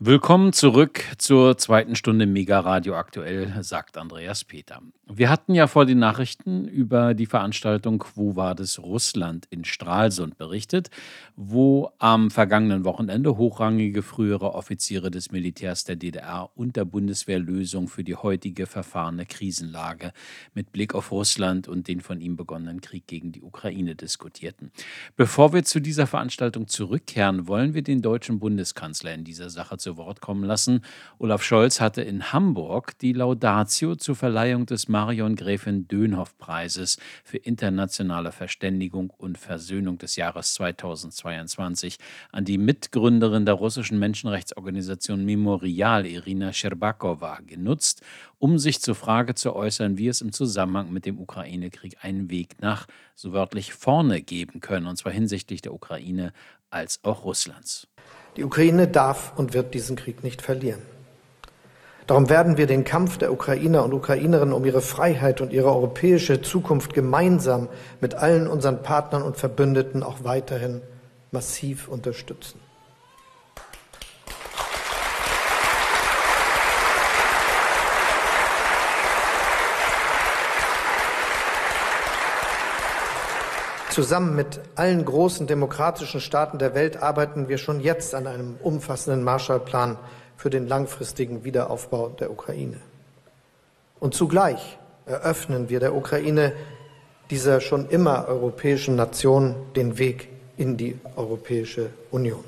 Willkommen zurück zur zweiten Stunde Mega Radio aktuell, sagt Andreas Peter. Wir hatten ja vor den Nachrichten über die Veranstaltung Quo Vadis Russland in Stralsund berichtet, wo am vergangenen Wochenende hochrangige frühere Offiziere des Militärs der DDR und der Bundeswehr Lösung für die heutige verfahrene Krisenlage mit Blick auf Russland und den von ihm begonnenen Krieg gegen die Ukraine diskutierten. Bevor wir zu dieser Veranstaltung zurückkehren, wollen wir den deutschen Bundeskanzler in dieser Sache zu Wort kommen lassen. Olaf Scholz hatte in Hamburg die Laudatio zur Verleihung des Marion Gräfin Dönhoff Preises für internationale Verständigung und Versöhnung des Jahres 2022 an die Mitgründerin der russischen Menschenrechtsorganisation Memorial, Irina Scherbakowa, genutzt, um sich zur Frage zu äußern, wie es im Zusammenhang mit dem Ukraine-Krieg einen Weg nach, so wörtlich, vorne geben können, und zwar hinsichtlich der Ukraine als auch Russlands. Die Ukraine darf und wird diesen Krieg nicht verlieren. Darum werden wir den Kampf der Ukrainer und Ukrainerinnen um ihre Freiheit und ihre europäische Zukunft gemeinsam mit allen unseren Partnern und Verbündeten auch weiterhin massiv unterstützen. Zusammen mit allen großen demokratischen Staaten der Welt arbeiten wir schon jetzt an einem umfassenden Marshallplan für den langfristigen Wiederaufbau der Ukraine. Und zugleich eröffnen wir der Ukraine, dieser schon immer europäischen Nation, den Weg in die Europäische Union.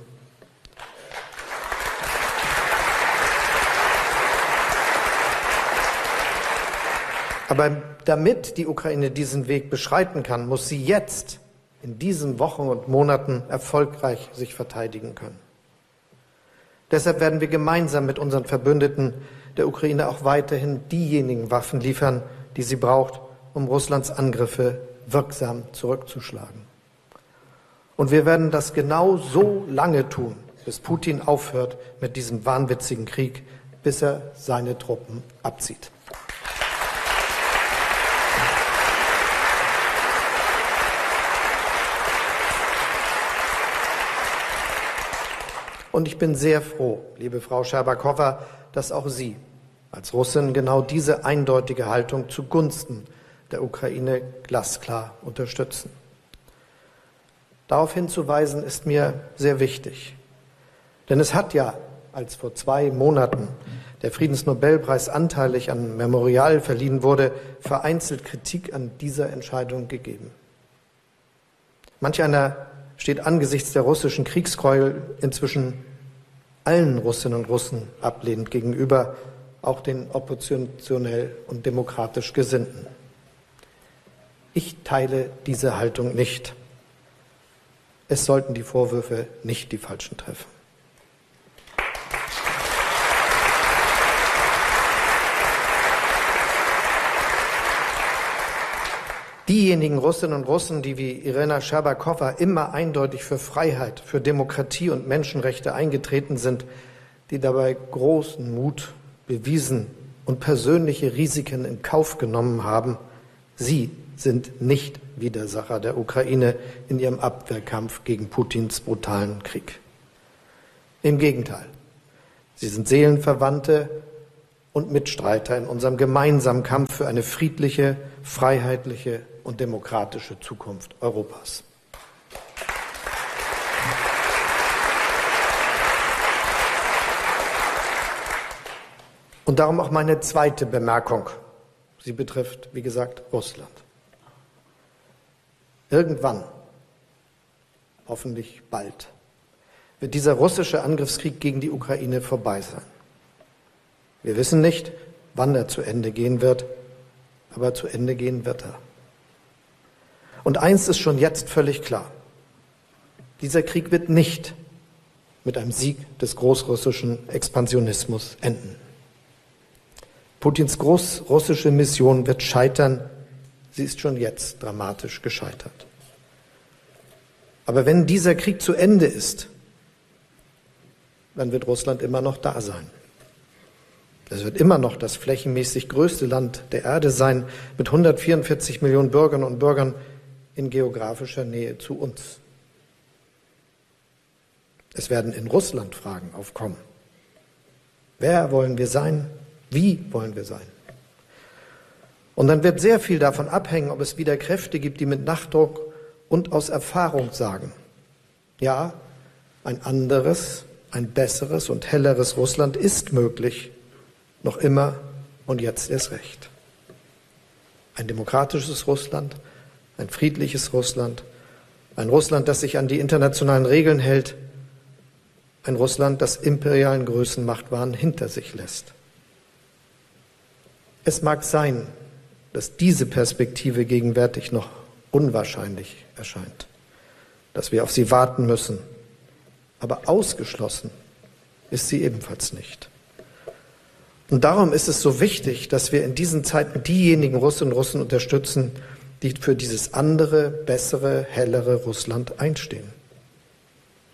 Aber damit die Ukraine diesen Weg beschreiten kann, muss sie jetzt in diesen Wochen und Monaten erfolgreich sich verteidigen können. Deshalb werden wir gemeinsam mit unseren Verbündeten der Ukraine auch weiterhin diejenigen Waffen liefern, die sie braucht, um Russlands Angriffe wirksam zurückzuschlagen. Und wir werden das genau so lange tun, bis Putin aufhört mit diesem wahnwitzigen Krieg, bis er seine Truppen abzieht. Und ich bin sehr froh, liebe Frau Scherbakowa, dass auch Sie als Russin genau diese eindeutige Haltung zugunsten der Ukraine glasklar unterstützen. Darauf hinzuweisen ist mir sehr wichtig. Denn es hat ja, als vor zwei Monaten der Friedensnobelpreis anteilig an Memorial verliehen wurde, vereinzelt Kritik an dieser Entscheidung gegeben. Manch einer steht angesichts der russischen Kriegsgräuel inzwischen allen Russinnen und Russen ablehnend gegenüber, auch den oppositionell und demokratisch Gesinnten. Ich teile diese Haltung nicht. Es sollten die Vorwürfe nicht die Falschen treffen. Diejenigen Russinnen und Russen, die wie Irena Scherbakowa immer eindeutig für Freiheit, für Demokratie und Menschenrechte eingetreten sind, die dabei großen Mut bewiesen und persönliche Risiken in Kauf genommen haben, sie sind nicht Widersacher der Ukraine in ihrem Abwehrkampf gegen Putins brutalen Krieg. Im Gegenteil, sie sind Seelenverwandte und Mitstreiter in unserem gemeinsamen Kampf für eine friedliche, freiheitliche und demokratische Zukunft Europas. Und darum auch meine zweite Bemerkung. Sie betrifft, wie gesagt, Russland. Irgendwann, hoffentlich bald, wird dieser russische Angriffskrieg gegen die Ukraine vorbei sein. Wir wissen nicht, wann er zu Ende gehen wird, aber zu Ende gehen wird er. Und eins ist schon jetzt völlig klar. Dieser Krieg wird nicht mit einem Sieg des großrussischen Expansionismus enden. Putins großrussische Mission wird scheitern. Sie ist schon jetzt dramatisch gescheitert. Aber wenn dieser Krieg zu Ende ist, dann wird Russland immer noch da sein. Es wird immer noch das flächenmäßig größte Land der Erde sein, mit 144 Millionen Bürgerinnen und Bürgern in geografischer Nähe zu uns. Es werden in Russland Fragen aufkommen. Wer wollen wir sein? Wie wollen wir sein? Und dann wird sehr viel davon abhängen, ob es wieder Kräfte gibt, die mit Nachdruck und aus Erfahrung sagen, ja, ein anderes, ein besseres und helleres Russland ist möglich, noch immer und jetzt erst recht. Ein demokratisches Russland, ein friedliches Russland, ein Russland, das sich an die internationalen Regeln hält, ein Russland, das imperialen Größenmachtwahn hinter sich lässt. Es mag sein, dass diese Perspektive gegenwärtig noch unwahrscheinlich erscheint, dass wir auf sie warten müssen, aber ausgeschlossen ist sie ebenfalls nicht. Und darum ist es so wichtig, dass wir in diesen Zeiten diejenigen Russinnen und Russen unterstützen, die für dieses andere, bessere, hellere Russland einstehen.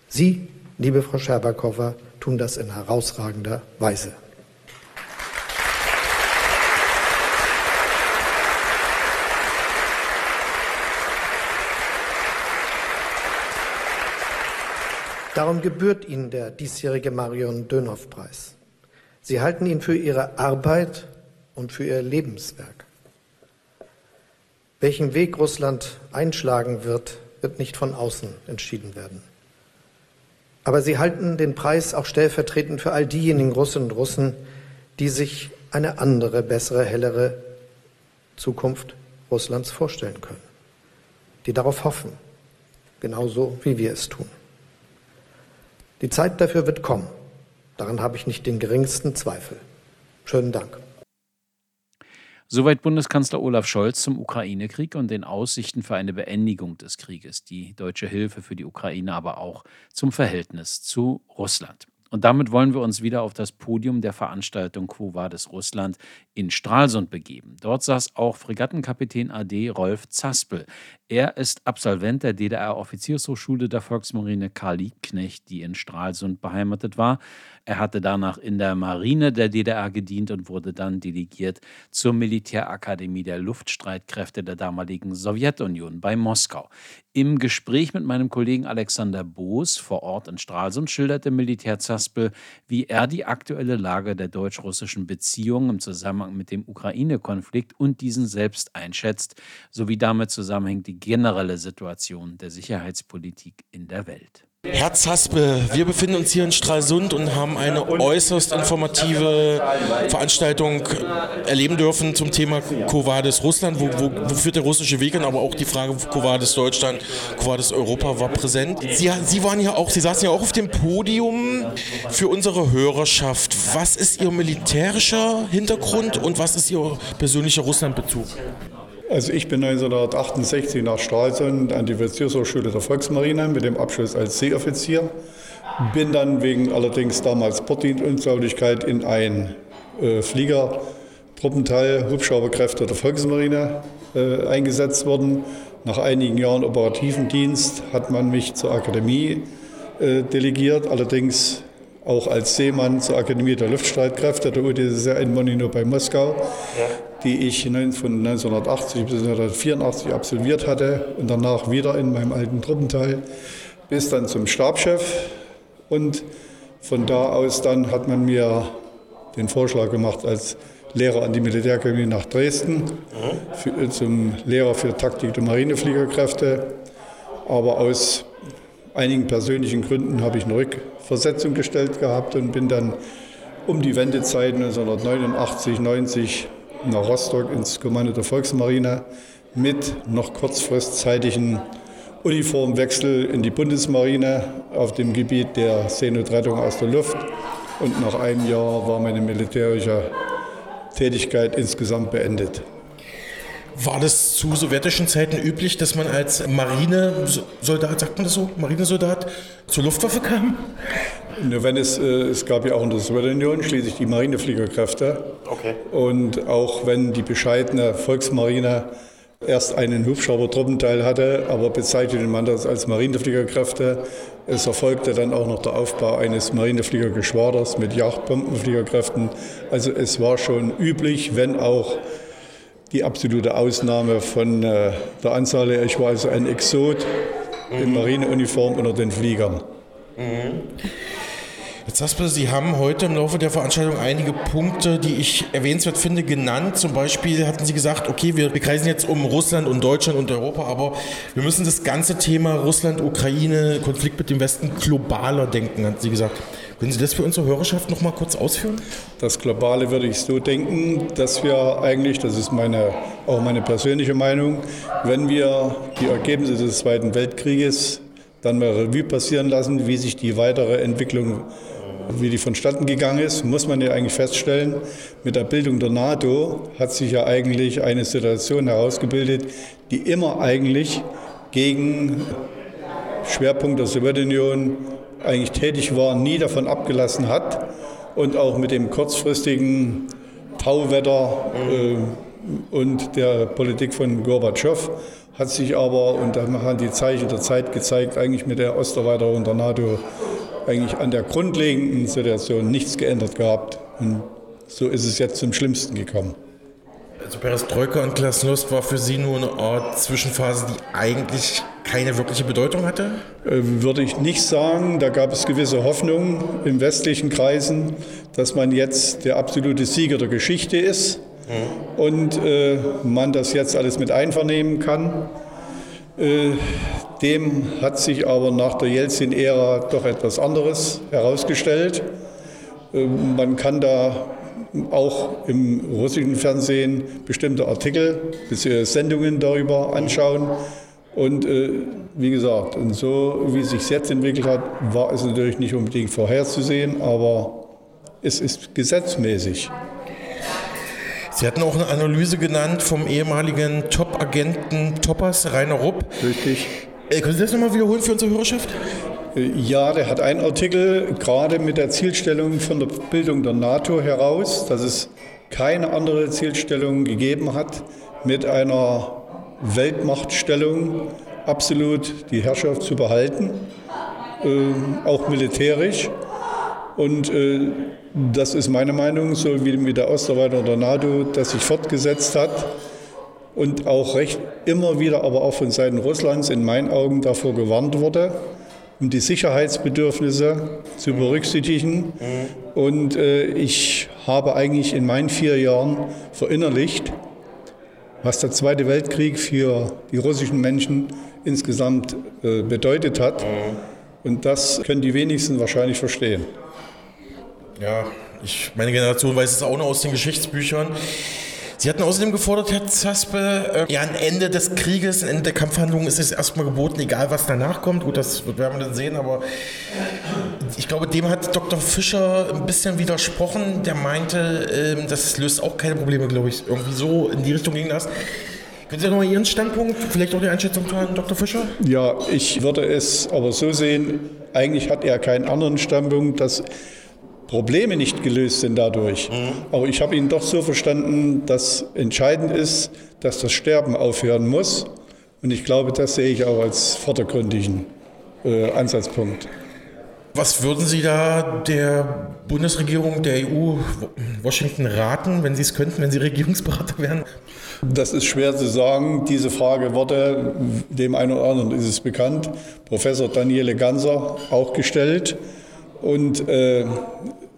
Sie, liebe Frau Scherbakowa, tun das in herausragender Weise. Darum gebührt Ihnen der diesjährige Marion Dönhoff-Preis. Sie halten ihn für Ihre Arbeit und für Ihr Lebenswerk. Welchen Weg Russland einschlagen wird, wird nicht von außen entschieden werden. Aber Sie halten den Preis auch stellvertretend für all diejenigen Russinnen und Russen, die sich eine andere, bessere, hellere Zukunft Russlands vorstellen können, die darauf hoffen, genauso wie wir es tun. Die Zeit dafür wird kommen. Daran habe ich nicht den geringsten Zweifel. Schönen Dank. Soweit Bundeskanzler Olaf Scholz zum Ukraine-Krieg und den Aussichten für eine Beendigung des Krieges, die deutsche Hilfe für die Ukraine, aber auch zum Verhältnis zu Russland. Und damit wollen wir uns wieder auf das Podium der Veranstaltung Quo Vadis Russland in Stralsund begeben. Dort saß auch Fregattenkapitän AD Rolf Zaspel. Er ist Absolvent der DDR-Offiziershochschule der Volksmarine Karl Liebknecht, die in Stralsund beheimatet war. Er hatte danach in der Marine der DDR gedient und wurde dann delegiert zur Militärakademie der Luftstreitkräfte der damaligen Sowjetunion bei Moskau. Im Gespräch mit meinem Kollegen Alexander Boos vor Ort in Stralsund schilderte Militär wie er die aktuelle Lage der deutsch-russischen Beziehungen im Zusammenhang mit dem Ukraine-Konflikt und diesen selbst einschätzt, sowie damit zusammenhängt die generelle Situation der Sicherheitspolitik in der Welt. Herr Zaspe, wir befinden uns hier in Stralsund und haben eine äußerst informative Veranstaltung erleben dürfen zum Thema Covades Russland. Wo, wo, wo führt der russische Weg hin? Aber auch die Frage Covades Deutschland, Covades Europa war präsent. Sie, Sie waren ja auch, Sie saßen ja auch auf dem Podium für unsere Hörerschaft. Was ist Ihr militärischer Hintergrund und was ist Ihr persönlicher Russlandbezug? Also ich bin 1968 nach Stralsund an die Offiziershochschule der Volksmarine mit dem Abschluss als Seeoffizier. Bin dann wegen allerdings damals Borddienstuntauglichkeit in ein äh, Flieger Truppenteil Hubschrauberkräfte der Volksmarine äh, eingesetzt worden. Nach einigen Jahren operativen Dienst hat man mich zur Akademie äh, delegiert, allerdings auch als Seemann zur Akademie der Luftstreitkräfte der UdSSR in Monino bei Moskau. Die ich von 1980 bis 1984 absolviert hatte und danach wieder in meinem alten Truppenteil bis dann zum Stabschef. Und von da aus dann hat man mir den Vorschlag gemacht als Lehrer an die Militärakademie nach Dresden, für, zum Lehrer für Taktik der Marinefliegerkräfte. Aber aus einigen persönlichen Gründen habe ich eine Rückversetzung gestellt gehabt und bin dann um die Wendezeit 1989, 90 nach Rostock ins Kommando der Volksmarine mit noch kurzfristzeitigen Uniformwechsel in die Bundesmarine auf dem Gebiet der Seenotrettung aus der Luft. Und nach einem Jahr war meine militärische Tätigkeit insgesamt beendet. War das zu sowjetischen Zeiten üblich, dass man als Marinesoldat, sagt man das so, Marinesoldat, zur Luftwaffe kam? Wenn es, äh, es gab ja auch in der Sowjetunion schließlich die Marinefliegerkräfte. Okay. Und auch wenn die bescheidene Volksmarine erst einen Hubschrauber-Truppenteil hatte, aber bezeichnete man das als Marinefliegerkräfte. Es erfolgte dann auch noch der Aufbau eines Marinefliegergeschwaders mit Yachtbombenfliegerkräften. Also es war schon üblich, wenn auch die absolute Ausnahme von äh, der Anzahl her. Ich war also ein Exot mhm. in Marineuniform unter den Fliegern. Mhm. Jetzt du, Sie haben heute im Laufe der Veranstaltung einige Punkte, die ich erwähnenswert finde, genannt. Zum Beispiel hatten Sie gesagt, okay, wir, wir kreisen jetzt um Russland und Deutschland und Europa, aber wir müssen das ganze Thema Russland, Ukraine, Konflikt mit dem Westen globaler denken, hatten Sie gesagt. Können Sie das für unsere Hörerschaft noch mal kurz ausführen? Das Globale würde ich so denken, dass wir eigentlich, das ist meine, auch meine persönliche Meinung, wenn wir die Ergebnisse des Zweiten Weltkrieges dann mal Revue passieren lassen, wie sich die weitere Entwicklung wie die vonstatten gegangen ist, muss man ja eigentlich feststellen, mit der Bildung der NATO hat sich ja eigentlich eine Situation herausgebildet, die immer eigentlich gegen Schwerpunkt der Sowjetunion eigentlich tätig war, nie davon abgelassen hat und auch mit dem kurzfristigen Tauwetter äh, und der Politik von Gorbatschow hat sich aber, und da haben die Zeichen der Zeit gezeigt, eigentlich mit der Osterweiterung der NATO eigentlich an der grundlegenden Situation nichts geändert gehabt. Und so ist es jetzt zum Schlimmsten gekommen. Also Perestroika und Glasnost war für Sie nur eine Art Zwischenphase, die eigentlich keine wirkliche Bedeutung hatte? Äh, würde ich nicht sagen. Da gab es gewisse Hoffnungen in westlichen Kreisen, dass man jetzt der absolute Sieger der Geschichte ist mhm. und äh, man das jetzt alles mit einvernehmen kann. Äh, dem hat sich aber nach der Jelzin-Ära doch etwas anderes herausgestellt. Äh, man kann da auch im russischen Fernsehen bestimmte Artikel, Sendungen darüber anschauen. Und äh, wie gesagt, und so wie es sich jetzt entwickelt hat, war es natürlich nicht unbedingt vorherzusehen, aber es ist gesetzmäßig. Sie hatten auch eine Analyse genannt vom ehemaligen Top-Agenten Toppers, Rainer Rupp. Richtig. Äh, können Sie das nochmal wiederholen für unsere Hörerschaft? Ja, der hat einen Artikel gerade mit der Zielstellung von der Bildung der NATO heraus, dass es keine andere Zielstellung gegeben hat, mit einer Weltmachtstellung absolut die Herrschaft zu behalten, äh, auch militärisch. Und äh, das ist meine Meinung, so wie mit der Osterweiterung der NATO, das sich fortgesetzt hat und auch recht immer wieder, aber auch von Seiten Russlands in meinen Augen davor gewarnt wurde, um die Sicherheitsbedürfnisse zu berücksichtigen. Und äh, ich habe eigentlich in meinen vier Jahren verinnerlicht, was der Zweite Weltkrieg für die russischen Menschen insgesamt äh, bedeutet hat. Und das können die wenigsten wahrscheinlich verstehen. Ja, ich, meine Generation weiß es auch nur aus den Geschichtsbüchern. Sie hatten außerdem gefordert, Herr Zaspe, äh, ja, ein Ende des Krieges, ein Ende der Kampfhandlungen ist es erstmal geboten, egal was danach kommt. Gut, das werden wir dann sehen, aber ich glaube, dem hat Dr. Fischer ein bisschen widersprochen. Der meinte, äh, das löst auch keine Probleme, glaube ich. Irgendwie so in die Richtung ging das. Können Sie nochmal Ihren Standpunkt, vielleicht auch die Einschätzung teilen, Dr. Fischer? Ja, ich würde es aber so sehen, eigentlich hat er keinen anderen Standpunkt, dass Probleme nicht gelöst sind dadurch. Mhm. Aber ich habe ihn doch so verstanden, dass entscheidend ist, dass das Sterben aufhören muss. Und ich glaube, das sehe ich auch als vordergründigen äh, Ansatzpunkt. Was würden Sie da der Bundesregierung, der EU, Washington raten, wenn Sie es könnten, wenn Sie Regierungsberater wären? Das ist schwer zu sagen. Diese Frage wurde, dem einen oder anderen ist es bekannt, Professor Daniele Ganser auch gestellt. Und äh,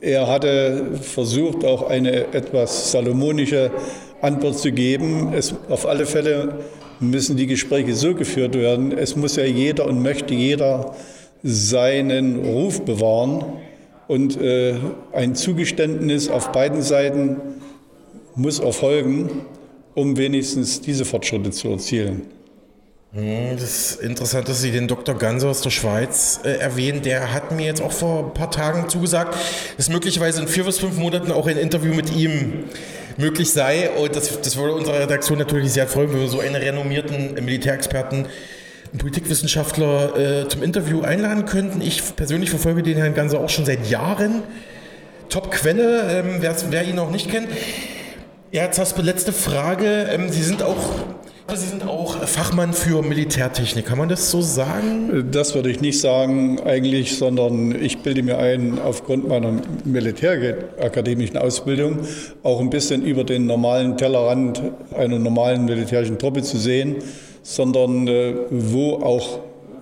er hatte versucht, auch eine etwas salomonische Antwort zu geben. Es, auf alle Fälle müssen die Gespräche so geführt werden. Es muss ja jeder und möchte jeder seinen Ruf bewahren. Und äh, ein Zugeständnis auf beiden Seiten muss erfolgen, um wenigstens diese Fortschritte zu erzielen. Hm, das ist interessant, dass Sie den Dr. Ganser aus der Schweiz äh, erwähnen. Der hat mir jetzt auch vor ein paar Tagen zugesagt, dass möglicherweise in vier bis fünf Monaten auch ein Interview mit ihm möglich sei. Und das, das würde unsere Redaktion natürlich sehr freuen, wenn wir so einen renommierten Militärexperten, einen Politikwissenschaftler äh, zum Interview einladen könnten. Ich persönlich verfolge den Herrn Ganser auch schon seit Jahren. Top-Quelle, ähm, wer, wer, ihn noch nicht kennt. Ja, jetzt hast du letzte Frage. Ähm, Sie sind auch Sie sind auch Fachmann für Militärtechnik, kann man das so sagen? Das würde ich nicht sagen eigentlich, sondern ich bilde mir ein, aufgrund meiner militärakademischen Ausbildung auch ein bisschen über den normalen Tellerrand einer normalen militärischen Truppe zu sehen, sondern äh, wo auch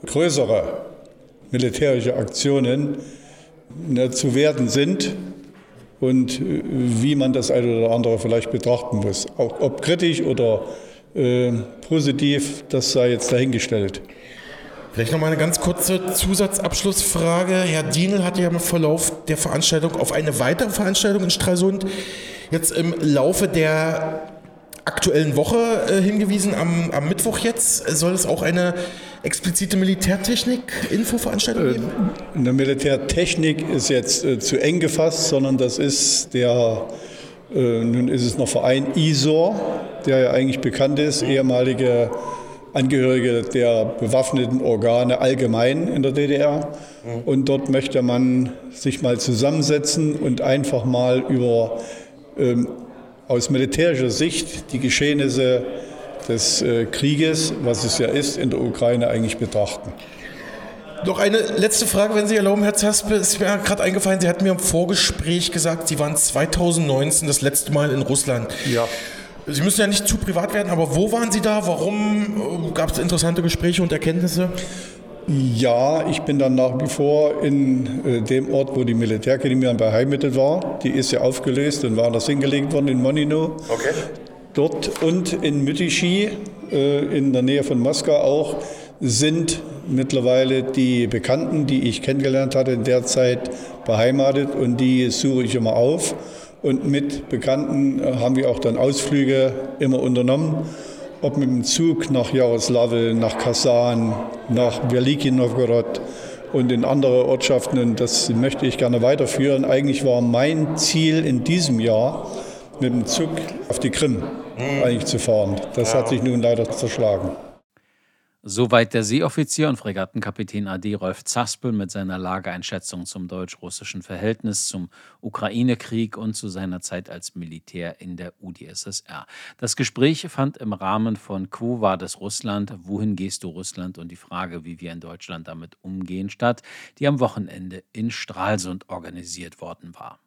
größere militärische Aktionen ne, zu werden sind und äh, wie man das eine oder andere vielleicht betrachten muss. Auch, ob kritisch oder äh, positiv, das sei jetzt dahingestellt. Vielleicht noch mal eine ganz kurze Zusatzabschlussfrage. Herr Dienel hat ja im Verlauf der Veranstaltung auf eine weitere Veranstaltung in Stralsund jetzt im Laufe der aktuellen Woche äh, hingewiesen. Am, am, Mittwoch jetzt soll es auch eine explizite Militärtechnik-Infoveranstaltung geben? Äh, eine Militärtechnik ist jetzt äh, zu eng gefasst, sondern das ist der, äh, nun ist es noch Verein ISOR, der ja eigentlich bekannt ist, ehemalige Angehörige der bewaffneten Organe allgemein in der DDR. Und dort möchte man sich mal zusammensetzen und einfach mal über ähm, aus militärischer Sicht die Geschehnisse des äh, Krieges, was es ja ist, in der Ukraine eigentlich betrachten. Noch eine letzte Frage, wenn Sie erlauben, Herr Zaspe. Es ist mir gerade eingefallen, Sie hatten mir im Vorgespräch gesagt, Sie waren 2019 das letzte Mal in Russland. Ja. Sie müssen ja nicht zu privat werden, aber wo waren Sie da? Warum gab es interessante Gespräche und Erkenntnisse? Ja, ich bin dann nach wie vor in äh, dem Ort, wo die Militärakademie beheimatet war. Die ist ja aufgelöst und war das hingelegt worden in Monino. Okay. Dort und in Mytischi, äh, in der Nähe von Moskau auch, sind mittlerweile die Bekannten, die ich kennengelernt hatte in der Zeit, beheimatet und die suche ich immer auf. Und mit Bekannten äh, haben wir auch dann Ausflüge immer unternommen, ob mit dem Zug nach Jaroslawl, nach Kasan, nach Veliki Novgorod und in andere Ortschaften. Und das möchte ich gerne weiterführen. Eigentlich war mein Ziel in diesem Jahr, mit dem Zug auf die Krim mhm. eigentlich zu fahren. Das ja. hat sich nun leider zerschlagen. Soweit der Seeoffizier und Fregattenkapitän AD Rolf Zaspel mit seiner Lageeinschätzung zum deutsch-russischen Verhältnis, zum Ukraine-Krieg und zu seiner Zeit als Militär in der UdSSR. Das Gespräch fand im Rahmen von Quo war das Russland, wohin gehst du Russland und die Frage, wie wir in Deutschland damit umgehen, statt, die am Wochenende in Stralsund organisiert worden war.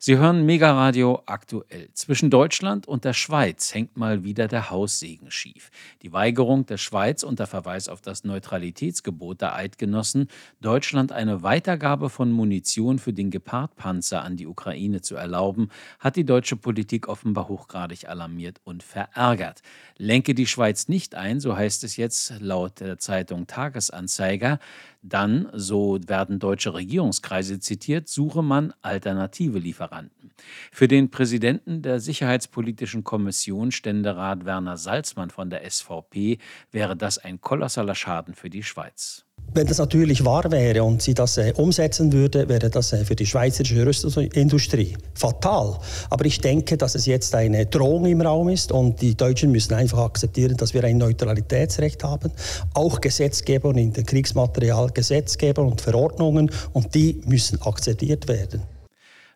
Sie hören Megaradio aktuell. Zwischen Deutschland und der Schweiz hängt mal wieder der Haussegen schief. Die Weigerung der Schweiz unter Verweis auf das Neutralitätsgebot der Eidgenossen, Deutschland eine Weitergabe von Munition für den Gepard-Panzer an die Ukraine zu erlauben, hat die deutsche Politik offenbar hochgradig alarmiert und verärgert. Lenke die Schweiz nicht ein, so heißt es jetzt laut der Zeitung Tagesanzeiger, dann, so werden deutsche Regierungskreise zitiert, suche man alternative Lieferanten. Für den Präsidenten der Sicherheitspolitischen Kommission, Ständerat Werner Salzmann von der SVP, wäre das ein kolossaler Schaden für die Schweiz. Wenn das natürlich wahr wäre und sie das äh, umsetzen würde, wäre das äh, für die schweizerische Rüstungsindustrie fatal. Aber ich denke, dass es jetzt eine Drohung im Raum ist und die Deutschen müssen einfach akzeptieren, dass wir ein Neutralitätsrecht haben, auch Gesetzgeber in den Kriegsmaterial, Gesetzgeber und Verordnungen und die müssen akzeptiert werden.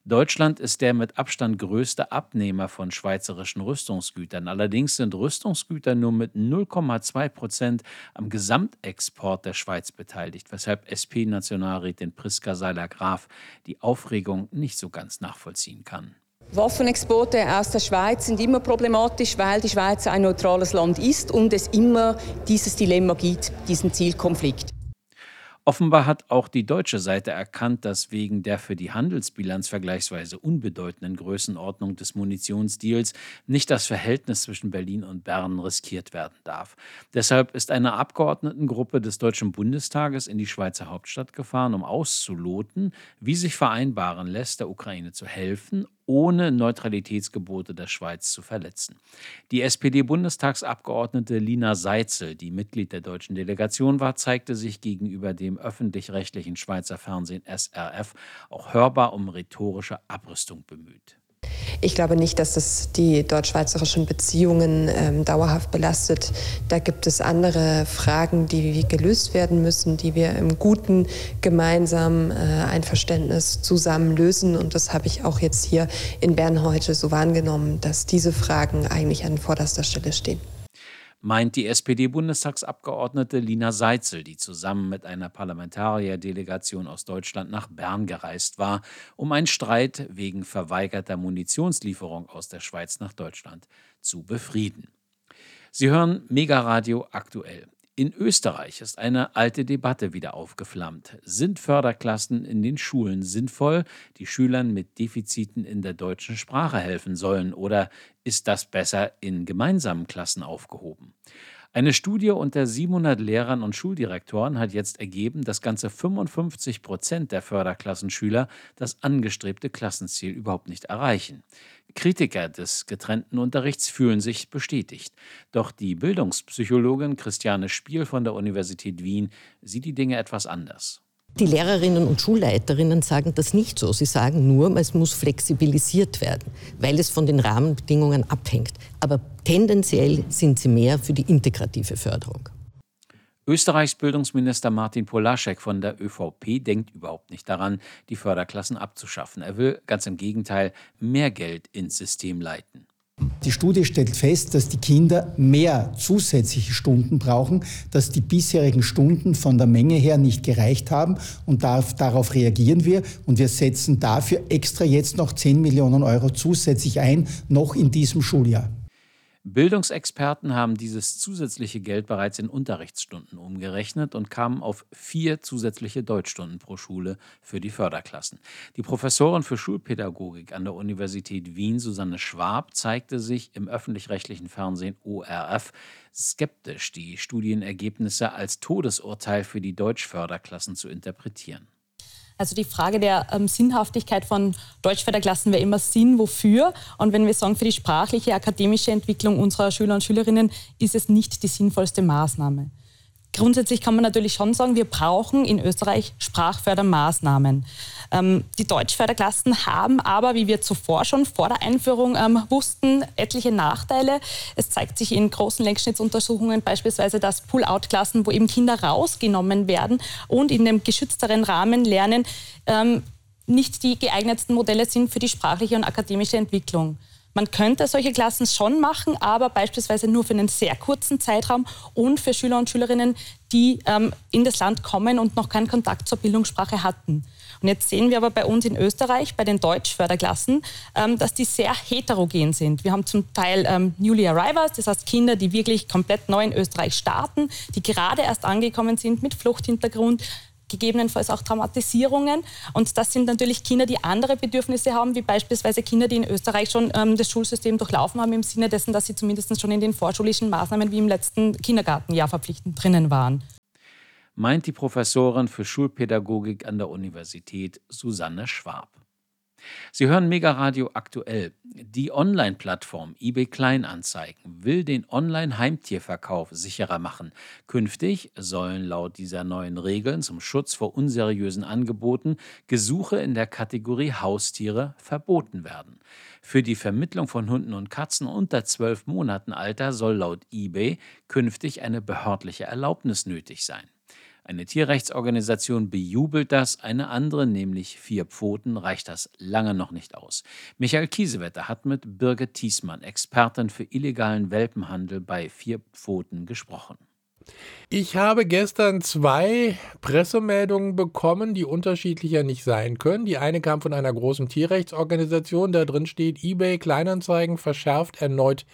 Deutschland ist der mit Abstand größte Abnehmer von schweizerischen Rüstungsgütern. Allerdings sind Rüstungsgüter nur mit 0,2 Prozent am Gesamtexport der Schweiz beteiligt, weshalb SP-Nationalrätin Priska Seiler-Graf die Aufregung nicht so ganz nachvollziehen kann. Waffenexporte aus der Schweiz sind immer problematisch, weil die Schweiz ein neutrales Land ist und es immer dieses Dilemma gibt, diesen Zielkonflikt. Offenbar hat auch die deutsche Seite erkannt, dass wegen der für die Handelsbilanz vergleichsweise unbedeutenden Größenordnung des Munitionsdeals nicht das Verhältnis zwischen Berlin und Bern riskiert werden darf. Deshalb ist eine Abgeordnetengruppe des Deutschen Bundestages in die Schweizer Hauptstadt gefahren, um auszuloten, wie sich vereinbaren lässt, der Ukraine zu helfen ohne Neutralitätsgebote der Schweiz zu verletzen. Die SPD-Bundestagsabgeordnete Lina Seitzel, die Mitglied der deutschen Delegation war, zeigte sich gegenüber dem öffentlich-rechtlichen Schweizer Fernsehen SRF auch hörbar um rhetorische Abrüstung bemüht. Ich glaube nicht, dass das die deutsch-schweizerischen Beziehungen ähm, dauerhaft belastet. Da gibt es andere Fragen, die gelöst werden müssen, die wir im guten gemeinsamen äh, Einverständnis zusammen lösen. Und das habe ich auch jetzt hier in Bern heute so wahrgenommen, dass diese Fragen eigentlich an vorderster Stelle stehen meint die SPD-Bundestagsabgeordnete Lina Seitzel, die zusammen mit einer Parlamentarierdelegation aus Deutschland nach Bern gereist war, um einen Streit wegen verweigerter Munitionslieferung aus der Schweiz nach Deutschland zu befrieden. Sie hören Mega Radio aktuell. In Österreich ist eine alte Debatte wieder aufgeflammt. Sind Förderklassen in den Schulen sinnvoll, die Schülern mit Defiziten in der deutschen Sprache helfen sollen, oder ist das besser in gemeinsamen Klassen aufgehoben? Eine Studie unter 700 Lehrern und Schuldirektoren hat jetzt ergeben, dass ganze 55 Prozent der Förderklassenschüler das angestrebte Klassenziel überhaupt nicht erreichen. Kritiker des getrennten Unterrichts fühlen sich bestätigt. Doch die Bildungspsychologin Christiane Spiel von der Universität Wien sieht die Dinge etwas anders. Die Lehrerinnen und Schulleiterinnen sagen das nicht so. Sie sagen nur, es muss flexibilisiert werden, weil es von den Rahmenbedingungen abhängt. Aber tendenziell sind sie mehr für die integrative Förderung. Österreichs Bildungsminister Martin Polaschek von der ÖVP denkt überhaupt nicht daran, die Förderklassen abzuschaffen. Er will ganz im Gegenteil mehr Geld ins System leiten. Die Studie stellt fest, dass die Kinder mehr zusätzliche Stunden brauchen, dass die bisherigen Stunden von der Menge her nicht gereicht haben und darauf reagieren wir und wir setzen dafür extra jetzt noch 10 Millionen Euro zusätzlich ein, noch in diesem Schuljahr. Bildungsexperten haben dieses zusätzliche Geld bereits in Unterrichtsstunden umgerechnet und kamen auf vier zusätzliche Deutschstunden pro Schule für die Förderklassen. Die Professorin für Schulpädagogik an der Universität Wien, Susanne Schwab, zeigte sich im öffentlich-rechtlichen Fernsehen ORF skeptisch, die Studienergebnisse als Todesurteil für die Deutschförderklassen zu interpretieren. Also die Frage der ähm, Sinnhaftigkeit von Deutschförderklassen wäre immer Sinn, wofür. Und wenn wir sagen, für die sprachliche, akademische Entwicklung unserer Schüler und Schülerinnen ist es nicht die sinnvollste Maßnahme. Grundsätzlich kann man natürlich schon sagen, wir brauchen in Österreich Sprachfördermaßnahmen. Ähm, die Deutschförderklassen haben aber, wie wir zuvor schon vor der Einführung ähm, wussten, etliche Nachteile. Es zeigt sich in großen Längsschnittsuntersuchungen beispielsweise, dass Pull-out-Klassen, wo eben Kinder rausgenommen werden und in dem geschützteren Rahmen lernen, ähm, nicht die geeignetsten Modelle sind für die sprachliche und akademische Entwicklung. Man könnte solche Klassen schon machen, aber beispielsweise nur für einen sehr kurzen Zeitraum und für Schüler und Schülerinnen, die ähm, in das Land kommen und noch keinen Kontakt zur Bildungssprache hatten. Und jetzt sehen wir aber bei uns in Österreich, bei den Deutschförderklassen, ähm, dass die sehr heterogen sind. Wir haben zum Teil ähm, Newly Arrivals, das heißt Kinder, die wirklich komplett neu in Österreich starten, die gerade erst angekommen sind mit Fluchthintergrund, gegebenenfalls auch Traumatisierungen. Und das sind natürlich Kinder, die andere Bedürfnisse haben, wie beispielsweise Kinder, die in Österreich schon ähm, das Schulsystem durchlaufen haben, im Sinne dessen, dass sie zumindest schon in den vorschulischen Maßnahmen wie im letzten Kindergartenjahr verpflichtend drinnen waren. Meint die Professorin für Schulpädagogik an der Universität Susanne Schwab. Sie hören Mega Radio aktuell. Die Online-Plattform eBay Kleinanzeigen will den Online-Heimtierverkauf sicherer machen. Künftig sollen laut dieser neuen Regeln zum Schutz vor unseriösen Angeboten Gesuche in der Kategorie Haustiere verboten werden. Für die Vermittlung von Hunden und Katzen unter zwölf Monaten Alter soll laut eBay künftig eine behördliche Erlaubnis nötig sein. Eine Tierrechtsorganisation bejubelt das, eine andere, nämlich Vier Pfoten, reicht das lange noch nicht aus. Michael Kiesewetter hat mit Birgit Thiesmann, Expertin für illegalen Welpenhandel bei Vier Pfoten, gesprochen. Ich habe gestern zwei Pressemeldungen bekommen, die unterschiedlicher nicht sein können. Die eine kam von einer großen Tierrechtsorganisation, da drin steht, eBay Kleinanzeigen verschärft erneut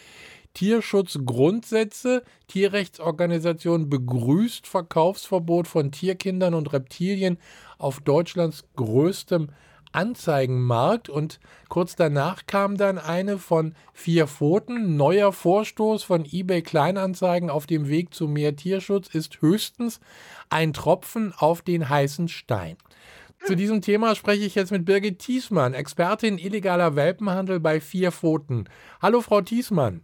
Tierschutzgrundsätze. Tierrechtsorganisation begrüßt Verkaufsverbot von Tierkindern und Reptilien auf Deutschlands größtem Anzeigenmarkt. Und kurz danach kam dann eine von vier Pfoten. Neuer Vorstoß von eBay Kleinanzeigen auf dem Weg zu mehr Tierschutz ist höchstens ein Tropfen auf den heißen Stein. Zu diesem Thema spreche ich jetzt mit Birgit Thiesmann, Expertin illegaler Welpenhandel bei Vier Pfoten. Hallo, Frau Thiesmann.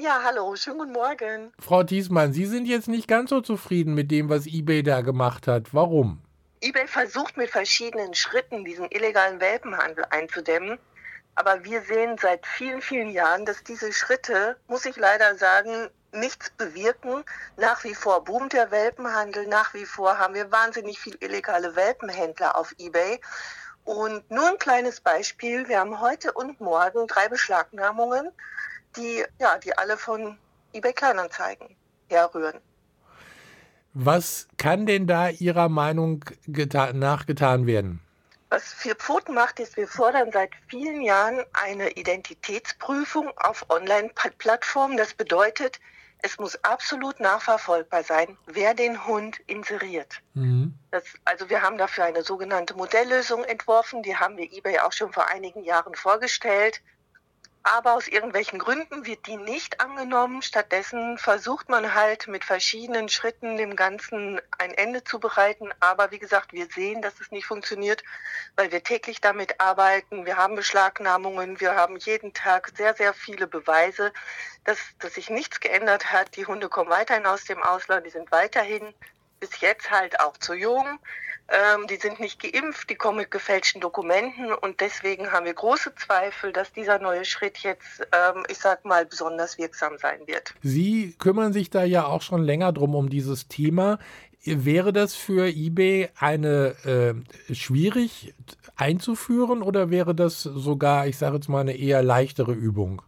Ja, hallo, schönen guten Morgen. Frau Thiesmann, Sie sind jetzt nicht ganz so zufrieden mit dem, was eBay da gemacht hat. Warum? eBay versucht mit verschiedenen Schritten diesen illegalen Welpenhandel einzudämmen. Aber wir sehen seit vielen, vielen Jahren, dass diese Schritte, muss ich leider sagen, nichts bewirken. Nach wie vor boomt der Welpenhandel. Nach wie vor haben wir wahnsinnig viele illegale Welpenhändler auf eBay. Und nur ein kleines Beispiel. Wir haben heute und morgen drei Beschlagnahmungen die, ja, die alle von eBay Kleinanzeigen herrühren. Was kann denn da Ihrer Meinung nach getan werden? Was Vier Pfoten macht, ist, wir fordern seit vielen Jahren eine Identitätsprüfung auf Online-Plattformen. Das bedeutet, es muss absolut nachverfolgbar sein, wer den Hund inseriert. Mhm. Das, also wir haben dafür eine sogenannte Modelllösung entworfen, die haben wir eBay auch schon vor einigen Jahren vorgestellt. Aber aus irgendwelchen Gründen wird die nicht angenommen. Stattdessen versucht man halt mit verschiedenen Schritten dem Ganzen ein Ende zu bereiten. Aber wie gesagt, wir sehen, dass es nicht funktioniert, weil wir täglich damit arbeiten. Wir haben Beschlagnahmungen. Wir haben jeden Tag sehr, sehr viele Beweise, dass, dass sich nichts geändert hat. Die Hunde kommen weiterhin aus dem Ausland. Die sind weiterhin bis jetzt halt auch zu jung. Ähm, die sind nicht geimpft, die kommen mit gefälschten Dokumenten und deswegen haben wir große Zweifel, dass dieser neue Schritt jetzt, ähm, ich sag mal, besonders wirksam sein wird. Sie kümmern sich da ja auch schon länger drum um dieses Thema. Wäre das für eBay eine äh, schwierig einzuführen oder wäre das sogar, ich sage jetzt mal, eine eher leichtere Übung?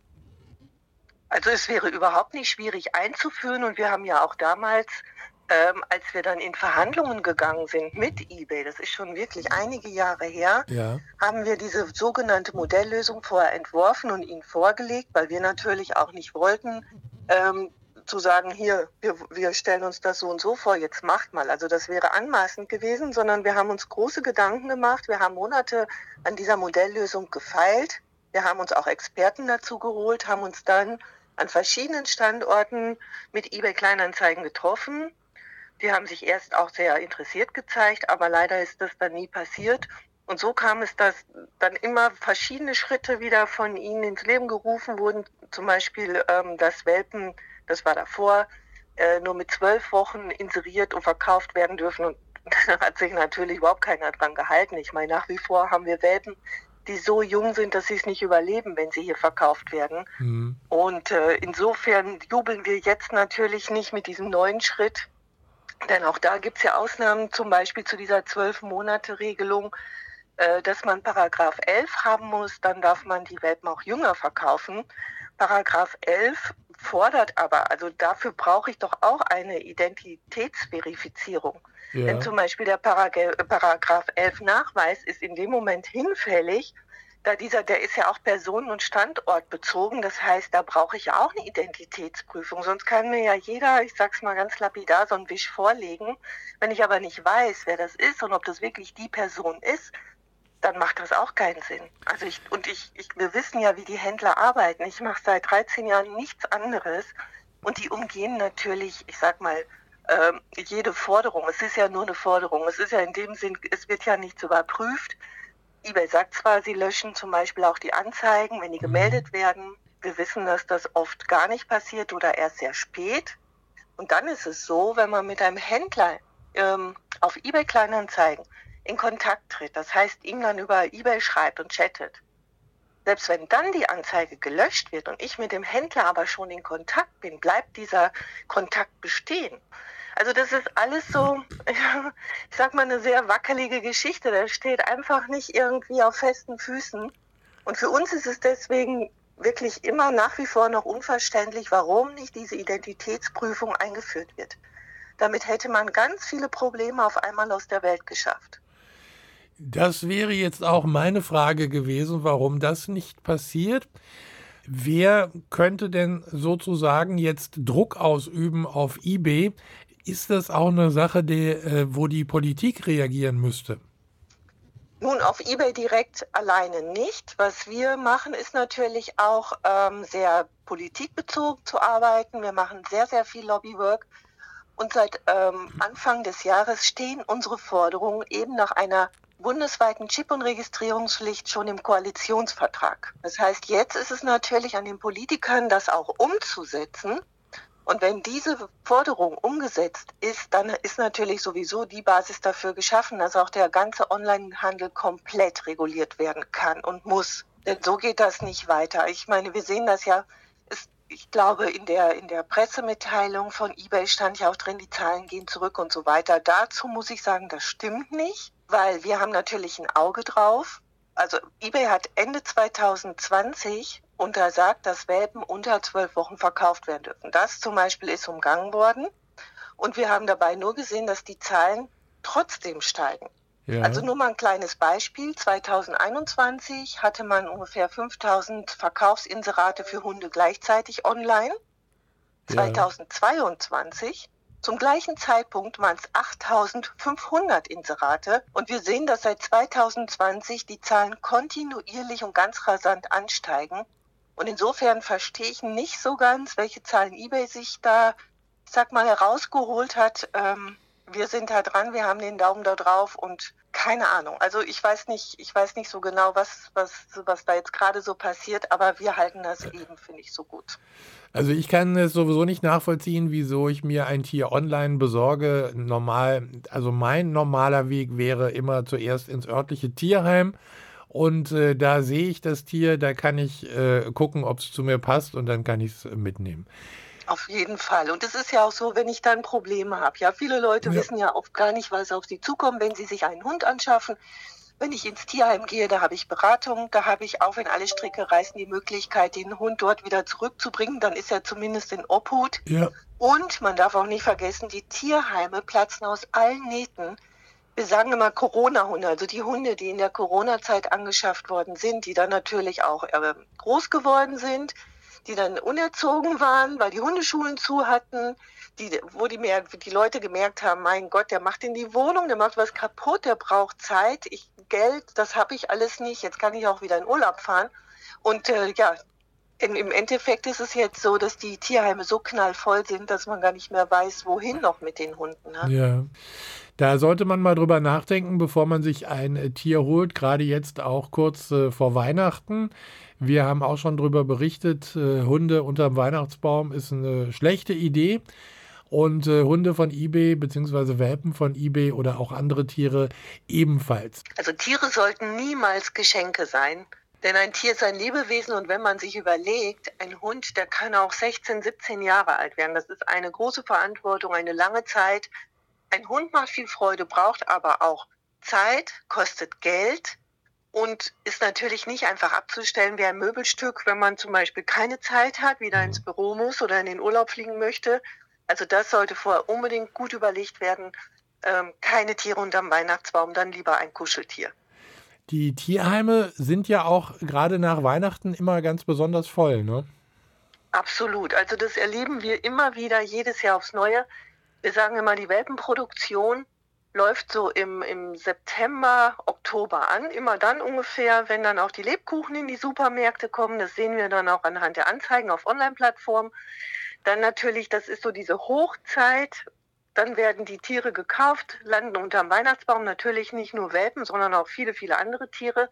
Also es wäre überhaupt nicht schwierig einzuführen und wir haben ja auch damals ähm, als wir dann in Verhandlungen gegangen sind mit eBay, das ist schon wirklich einige Jahre her, ja. haben wir diese sogenannte Modelllösung vorher entworfen und ihnen vorgelegt, weil wir natürlich auch nicht wollten, ähm, zu sagen, hier, wir, wir stellen uns das so und so vor, jetzt macht mal. Also das wäre anmaßend gewesen, sondern wir haben uns große Gedanken gemacht. Wir haben Monate an dieser Modelllösung gefeilt. Wir haben uns auch Experten dazu geholt, haben uns dann an verschiedenen Standorten mit eBay Kleinanzeigen getroffen die haben sich erst auch sehr interessiert gezeigt, aber leider ist das dann nie passiert. Und so kam es, dass dann immer verschiedene Schritte wieder von ihnen ins Leben gerufen wurden. Zum Beispiel ähm, das Welpen, das war davor, äh, nur mit zwölf Wochen inseriert und verkauft werden dürfen. Und da hat sich natürlich überhaupt keiner dran gehalten. Ich meine, nach wie vor haben wir Welpen, die so jung sind, dass sie es nicht überleben, wenn sie hier verkauft werden. Mhm. Und äh, insofern jubeln wir jetzt natürlich nicht mit diesem neuen Schritt, denn auch da gibt es ja Ausnahmen, zum Beispiel zu dieser Zwölf-Monate-Regelung, äh, dass man Paragraph 11 haben muss, dann darf man die Welpen auch jünger verkaufen. Paragraph 11 fordert aber, also dafür brauche ich doch auch eine Identitätsverifizierung. Ja. Denn zum Beispiel der Paragraph 11 Nachweis ist in dem Moment hinfällig, da dieser, der ist ja auch personen- und standortbezogen. Das heißt, da brauche ich ja auch eine Identitätsprüfung. Sonst kann mir ja jeder, ich sag's mal ganz lapidar, so einen Wisch vorlegen. Wenn ich aber nicht weiß, wer das ist und ob das wirklich die Person ist, dann macht das auch keinen Sinn. Also ich, und ich, ich, wir wissen ja, wie die Händler arbeiten. Ich mache seit 13 Jahren nichts anderes. Und die umgehen natürlich, ich sag mal, äh, jede Forderung. Es ist ja nur eine Forderung. Es ist ja in dem Sinn, es wird ja nichts überprüft eBay sagt zwar, sie löschen zum Beispiel auch die Anzeigen, wenn die mhm. gemeldet werden. Wir wissen, dass das oft gar nicht passiert oder erst sehr spät. Und dann ist es so, wenn man mit einem Händler ähm, auf eBay Kleinanzeigen in Kontakt tritt, das heißt, ihm dann über eBay schreibt und chattet, selbst wenn dann die Anzeige gelöscht wird und ich mit dem Händler aber schon in Kontakt bin, bleibt dieser Kontakt bestehen. Also das ist alles so, ich sag mal, eine sehr wackelige Geschichte. Das steht einfach nicht irgendwie auf festen Füßen. Und für uns ist es deswegen wirklich immer nach wie vor noch unverständlich, warum nicht diese Identitätsprüfung eingeführt wird. Damit hätte man ganz viele Probleme auf einmal aus der Welt geschafft. Das wäre jetzt auch meine Frage gewesen, warum das nicht passiert. Wer könnte denn sozusagen jetzt Druck ausüben auf eBay, ist das auch eine Sache, die, äh, wo die Politik reagieren müsste? Nun, auf eBay direkt alleine nicht. Was wir machen, ist natürlich auch ähm, sehr politikbezogen zu arbeiten. Wir machen sehr, sehr viel Lobbywork. Und seit ähm, Anfang des Jahres stehen unsere Forderungen eben nach einer bundesweiten Chip- und Registrierungspflicht schon im Koalitionsvertrag. Das heißt, jetzt ist es natürlich an den Politikern, das auch umzusetzen. Und wenn diese Forderung umgesetzt ist, dann ist natürlich sowieso die Basis dafür geschaffen, dass auch der ganze Onlinehandel komplett reguliert werden kann und muss. Denn so geht das nicht weiter. Ich meine, wir sehen das ja. Ich glaube, in der, in der Pressemitteilung von eBay stand ja auch drin, die Zahlen gehen zurück und so weiter. Dazu muss ich sagen, das stimmt nicht, weil wir haben natürlich ein Auge drauf. Also eBay hat Ende 2020 untersagt, dass Welpen unter zwölf Wochen verkauft werden dürfen. Das zum Beispiel ist umgangen worden. Und wir haben dabei nur gesehen, dass die Zahlen trotzdem steigen. Ja. Also nur mal ein kleines Beispiel. 2021 hatte man ungefähr 5000 Verkaufsinserate für Hunde gleichzeitig online. 2022 zum gleichen Zeitpunkt waren es 8500 Inserate und wir sehen, dass seit 2020 die Zahlen kontinuierlich und ganz rasant ansteigen. Und insofern verstehe ich nicht so ganz, welche Zahlen eBay sich da, sag mal, herausgeholt hat. Ähm, wir sind da dran, wir haben den Daumen da drauf und keine Ahnung. Also ich weiß nicht, ich weiß nicht so genau, was, was, was da jetzt gerade so passiert, aber wir halten das eben, finde ich, so gut. Also ich kann es sowieso nicht nachvollziehen, wieso ich mir ein Tier online besorge. Normal, also mein normaler Weg wäre immer zuerst ins örtliche Tierheim. Und äh, da sehe ich das Tier, da kann ich äh, gucken, ob es zu mir passt und dann kann ich es mitnehmen. Auf jeden Fall. Und es ist ja auch so, wenn ich dann Probleme habe. Ja, viele Leute ja. wissen ja oft gar nicht, was auf sie zukommt, wenn sie sich einen Hund anschaffen. Wenn ich ins Tierheim gehe, da habe ich Beratung, da habe ich auch, wenn alle Stricke reißen, die Möglichkeit, den Hund dort wieder zurückzubringen. Dann ist er zumindest in Obhut. Ja. Und man darf auch nicht vergessen, die Tierheime platzen aus allen Nähten. Wir sagen immer Corona-Hunde, also die Hunde, die in der Corona-Zeit angeschafft worden sind, die dann natürlich auch äh, groß geworden sind, die dann unerzogen waren, weil die Hundeschulen zu hatten, die, wo die, mehr, die Leute gemerkt haben, mein Gott, der macht in die Wohnung, der macht was kaputt, der braucht Zeit, ich Geld, das habe ich alles nicht, jetzt kann ich auch wieder in Urlaub fahren. Und äh, ja, in, im Endeffekt ist es jetzt so, dass die Tierheime so knallvoll sind, dass man gar nicht mehr weiß, wohin noch mit den Hunden. Ne? Ja. Da sollte man mal drüber nachdenken, bevor man sich ein äh, Tier holt, gerade jetzt auch kurz äh, vor Weihnachten. Wir haben auch schon darüber berichtet, äh, Hunde unterm Weihnachtsbaum ist eine schlechte Idee. Und äh, Hunde von eBay bzw. Welpen von eBay oder auch andere Tiere ebenfalls. Also Tiere sollten niemals Geschenke sein. Denn ein Tier ist ein Lebewesen und wenn man sich überlegt, ein Hund, der kann auch 16, 17 Jahre alt werden. Das ist eine große Verantwortung, eine lange Zeit. Ein Hund macht viel Freude, braucht aber auch Zeit, kostet Geld und ist natürlich nicht einfach abzustellen wie ein Möbelstück, wenn man zum Beispiel keine Zeit hat, wieder ins Büro muss oder in den Urlaub fliegen möchte. Also das sollte vorher unbedingt gut überlegt werden. Ähm, keine Tiere unterm Weihnachtsbaum, dann lieber ein Kuscheltier. Die Tierheime sind ja auch gerade nach Weihnachten immer ganz besonders voll, ne? Absolut. Also das erleben wir immer wieder, jedes Jahr aufs Neue. Wir sagen immer, die Welpenproduktion läuft so im, im September, Oktober an. Immer dann ungefähr, wenn dann auch die Lebkuchen in die Supermärkte kommen. Das sehen wir dann auch anhand der Anzeigen auf Online-Plattformen. Dann natürlich, das ist so diese Hochzeit. Dann werden die Tiere gekauft, landen unterm Weihnachtsbaum. Natürlich nicht nur Welpen, sondern auch viele, viele andere Tiere.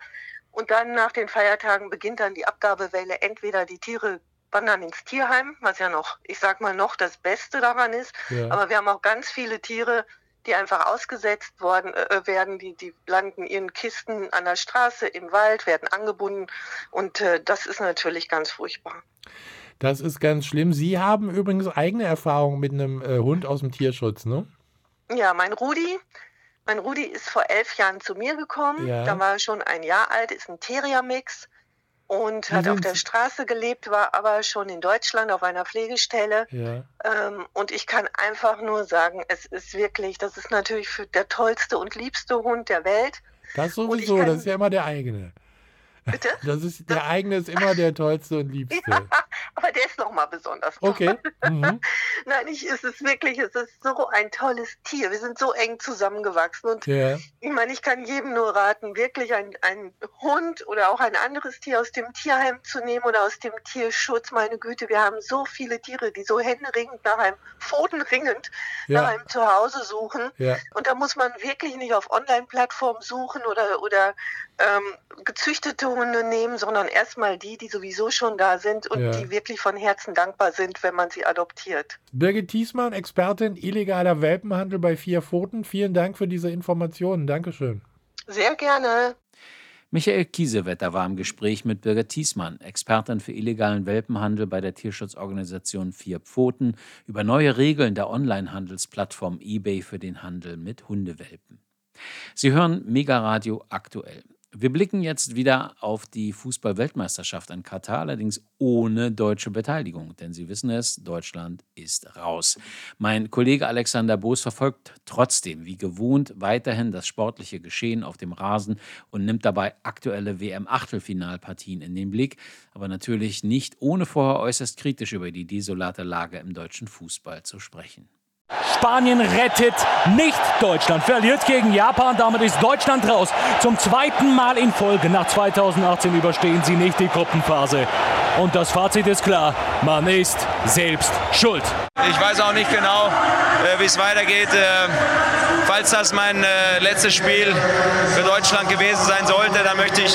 Und dann nach den Feiertagen beginnt dann die Abgabewelle. Entweder die Tiere wandern ins Tierheim, was ja noch, ich sag mal noch das Beste daran ist. Ja. Aber wir haben auch ganz viele Tiere, die einfach ausgesetzt worden äh, werden, die, die landen in Kisten an der Straße, im Wald, werden angebunden und äh, das ist natürlich ganz furchtbar. Das ist ganz schlimm. Sie haben übrigens eigene Erfahrungen mit einem äh, Hund aus dem Tierschutz, ne? Ja, mein Rudi, mein Rudi ist vor elf Jahren zu mir gekommen. Ja. Da war er schon ein Jahr alt, ist ein Terrier-Mix und hat auf der Straße gelebt, war aber schon in Deutschland auf einer Pflegestelle. Ja. Ähm, und ich kann einfach nur sagen, es ist wirklich, das ist natürlich der tollste und liebste Hund der Welt. Das sowieso, kann, das ist ja immer der eigene. Bitte? Das ist, der eigene ist immer der tollste und liebste. Ja, aber der ist nochmal besonders toll. Okay. Mhm. Nein, ich, es ist wirklich, es ist so ein tolles Tier. Wir sind so eng zusammengewachsen. Und ja. ich meine, ich kann jedem nur raten, wirklich ein, ein Hund oder auch ein anderes Tier aus dem Tierheim zu nehmen oder aus dem Tierschutz. Meine Güte, wir haben so viele Tiere, die so händeringend nach einem, pfotenringend ja. nach einem Zuhause suchen. Ja. Und da muss man wirklich nicht auf Online-Plattformen suchen oder, oder ähm, gezüchtete Hunde nehmen, sondern erstmal die, die sowieso schon da sind und ja. die wirklich von Herzen dankbar sind, wenn man sie adoptiert. Birgit Thiesmann, Expertin illegaler Welpenhandel bei vier Pfoten. Vielen Dank für diese Informationen. Dankeschön. Sehr gerne. Michael Kiesewetter war im Gespräch mit Birgit Thiesmann, Expertin für illegalen Welpenhandel bei der Tierschutzorganisation Vier Pfoten, über neue Regeln der Onlinehandelsplattform eBay für den Handel mit Hundewelpen. Sie hören Mega Radio aktuell. Wir blicken jetzt wieder auf die Fußball-Weltmeisterschaft in Katar, allerdings ohne deutsche Beteiligung, denn Sie wissen es, Deutschland ist raus. Mein Kollege Alexander Boos verfolgt trotzdem, wie gewohnt, weiterhin das sportliche Geschehen auf dem Rasen und nimmt dabei aktuelle WM-Achtelfinalpartien in den Blick, aber natürlich nicht ohne vorher äußerst kritisch über die desolate Lage im deutschen Fußball zu sprechen. Spanien rettet nicht. Deutschland verliert gegen Japan. Damit ist Deutschland raus. Zum zweiten Mal in Folge nach 2018 überstehen sie nicht die Gruppenphase. Und das Fazit ist klar, man ist selbst schuld. Ich weiß auch nicht genau, äh, wie es weitergeht. Äh, falls das mein äh, letztes Spiel für Deutschland gewesen sein sollte, dann möchte ich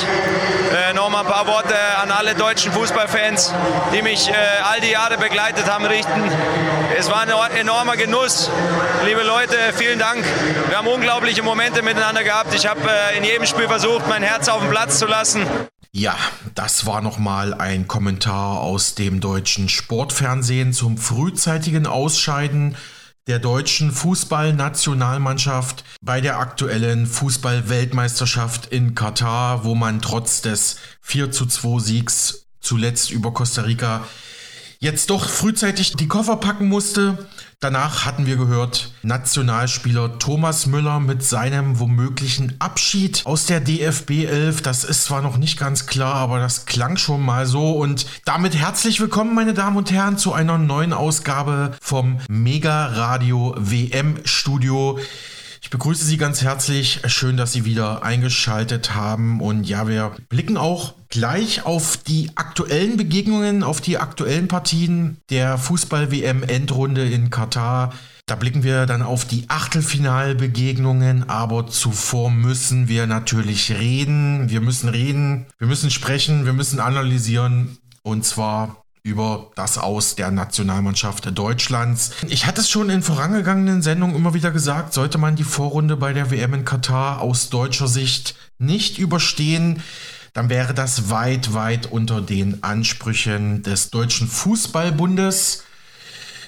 noch mal ein paar Worte an alle deutschen Fußballfans, die mich all die Jahre begleitet haben, richten. Es war ein enormer Genuss. Liebe Leute, vielen Dank. Wir haben unglaubliche Momente miteinander gehabt. Ich habe in jedem Spiel versucht, mein Herz auf den Platz zu lassen. Ja, das war nochmal ein Kommentar aus dem deutschen Sportfernsehen zum frühzeitigen Ausscheiden der deutschen Fußballnationalmannschaft bei der aktuellen Fußballweltmeisterschaft in Katar, wo man trotz des 4 zu 2 Siegs zuletzt über Costa Rica jetzt doch frühzeitig die Koffer packen musste. Danach hatten wir gehört, Nationalspieler Thomas Müller mit seinem womöglichen Abschied aus der DFB 11. Das ist zwar noch nicht ganz klar, aber das klang schon mal so. Und damit herzlich willkommen, meine Damen und Herren, zu einer neuen Ausgabe vom Mega Radio WM Studio. Ich begrüße Sie ganz herzlich. Schön, dass Sie wieder eingeschaltet haben. Und ja, wir blicken auch gleich auf die aktuellen Begegnungen, auf die aktuellen Partien der Fußball-WM-Endrunde in Katar. Da blicken wir dann auf die Achtelfinalbegegnungen, aber zuvor müssen wir natürlich reden. Wir müssen reden, wir müssen sprechen, wir müssen analysieren. Und zwar über das Aus der Nationalmannschaft Deutschlands. Ich hatte es schon in vorangegangenen Sendungen immer wieder gesagt, sollte man die Vorrunde bei der WM in Katar aus deutscher Sicht nicht überstehen, dann wäre das weit, weit unter den Ansprüchen des Deutschen Fußballbundes.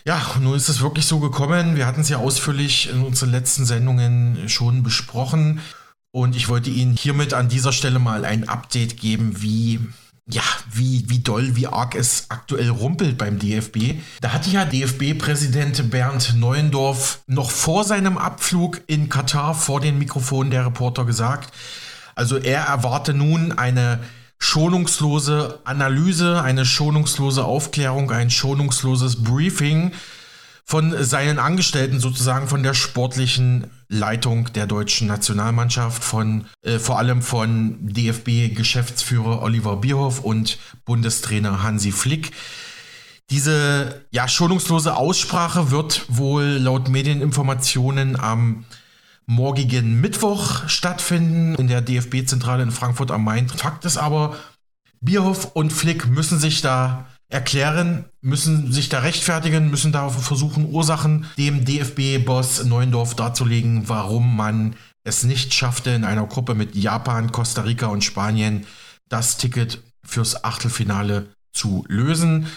Ja, nun ist es wirklich so gekommen. Wir hatten es ja ausführlich in unseren letzten Sendungen schon besprochen. Und ich wollte Ihnen hiermit an dieser Stelle mal ein Update geben, wie ja, wie, wie doll, wie arg es aktuell rumpelt beim DFB. Da hatte ja DFB-Präsident Bernd Neuendorf noch vor seinem Abflug in Katar vor den Mikrofonen der Reporter gesagt, also er erwarte nun eine schonungslose Analyse, eine schonungslose Aufklärung, ein schonungsloses Briefing von seinen Angestellten sozusagen von der sportlichen Leitung der deutschen Nationalmannschaft, von äh, vor allem von DFB-Geschäftsführer Oliver Bierhoff und Bundestrainer Hansi Flick. Diese ja, schonungslose Aussprache wird wohl laut Medieninformationen am morgigen Mittwoch stattfinden in der DFB-Zentrale in Frankfurt am Main. Fakt ist aber, Bierhoff und Flick müssen sich da erklären, müssen sich da rechtfertigen, müssen da versuchen, Ursachen dem DFB-Boss Neuendorf darzulegen, warum man es nicht schaffte, in einer Gruppe mit Japan, Costa Rica und Spanien das Ticket fürs Achtelfinale zu lösen.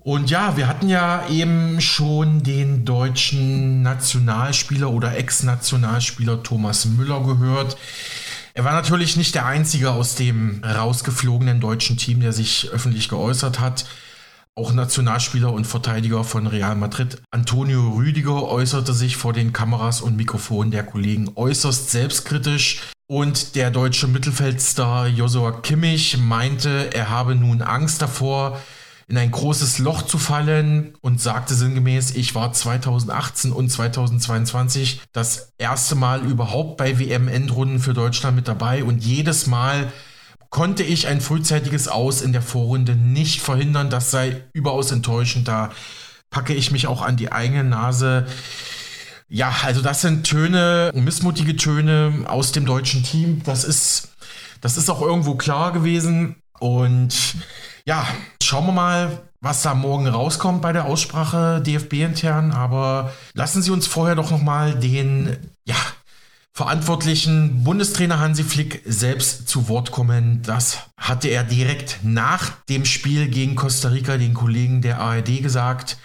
Und ja, wir hatten ja eben schon den deutschen Nationalspieler oder Ex-Nationalspieler Thomas Müller gehört. Er war natürlich nicht der einzige aus dem rausgeflogenen deutschen Team, der sich öffentlich geäußert hat. Auch Nationalspieler und Verteidiger von Real Madrid Antonio Rüdiger äußerte sich vor den Kameras und Mikrofonen der Kollegen äußerst selbstkritisch. Und der deutsche Mittelfeldstar Josua Kimmich meinte, er habe nun Angst davor, in ein großes Loch zu fallen und sagte sinngemäß, ich war 2018 und 2022 das erste Mal überhaupt bei WM-Endrunden für Deutschland mit dabei und jedes Mal konnte ich ein frühzeitiges Aus in der Vorrunde nicht verhindern. Das sei überaus enttäuschend. Da packe ich mich auch an die eigene Nase. Ja, also das sind Töne, missmutige Töne aus dem deutschen Team. Das ist, das ist auch irgendwo klar gewesen. Und ja, schauen wir mal, was da morgen rauskommt bei der Aussprache DFB intern. Aber lassen Sie uns vorher doch nochmal den, ja, verantwortlichen Bundestrainer Hansi Flick selbst zu Wort kommen. Das hatte er direkt nach dem Spiel gegen Costa Rica den Kollegen der ARD gesagt.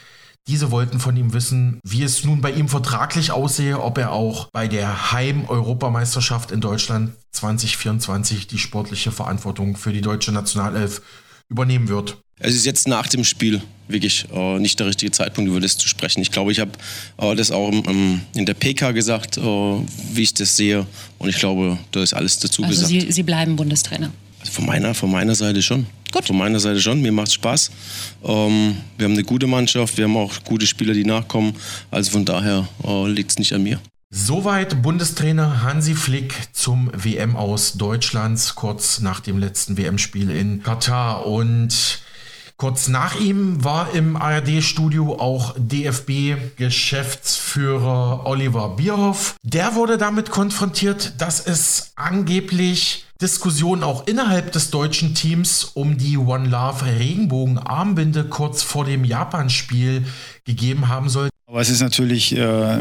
Diese wollten von ihm wissen, wie es nun bei ihm vertraglich aussehe, ob er auch bei der Heim-Europameisterschaft in Deutschland 2024 die sportliche Verantwortung für die deutsche Nationalelf übernehmen wird. Es ist jetzt nach dem Spiel wirklich äh, nicht der richtige Zeitpunkt, über das zu sprechen. Ich glaube, ich habe äh, das auch im, in der PK gesagt, äh, wie ich das sehe. Und ich glaube, da ist alles dazu also gesagt. Sie, Sie bleiben Bundestrainer? Also von, meiner, von meiner Seite schon. Gut. Von meiner Seite schon. Mir macht Spaß. Ähm, wir haben eine gute Mannschaft. Wir haben auch gute Spieler, die nachkommen. Also von daher äh, liegt es nicht an mir. Soweit Bundestrainer Hansi Flick zum WM aus Deutschlands kurz nach dem letzten WM-Spiel in Katar. Und kurz nach ihm war im ARD-Studio auch DFB-Geschäftsführer Oliver Bierhoff. Der wurde damit konfrontiert, dass es angeblich Diskussionen auch innerhalb des deutschen Teams um die One Love Regenbogen-Armbinde kurz vor dem Japan-Spiel gegeben haben soll. Aber es ist natürlich äh,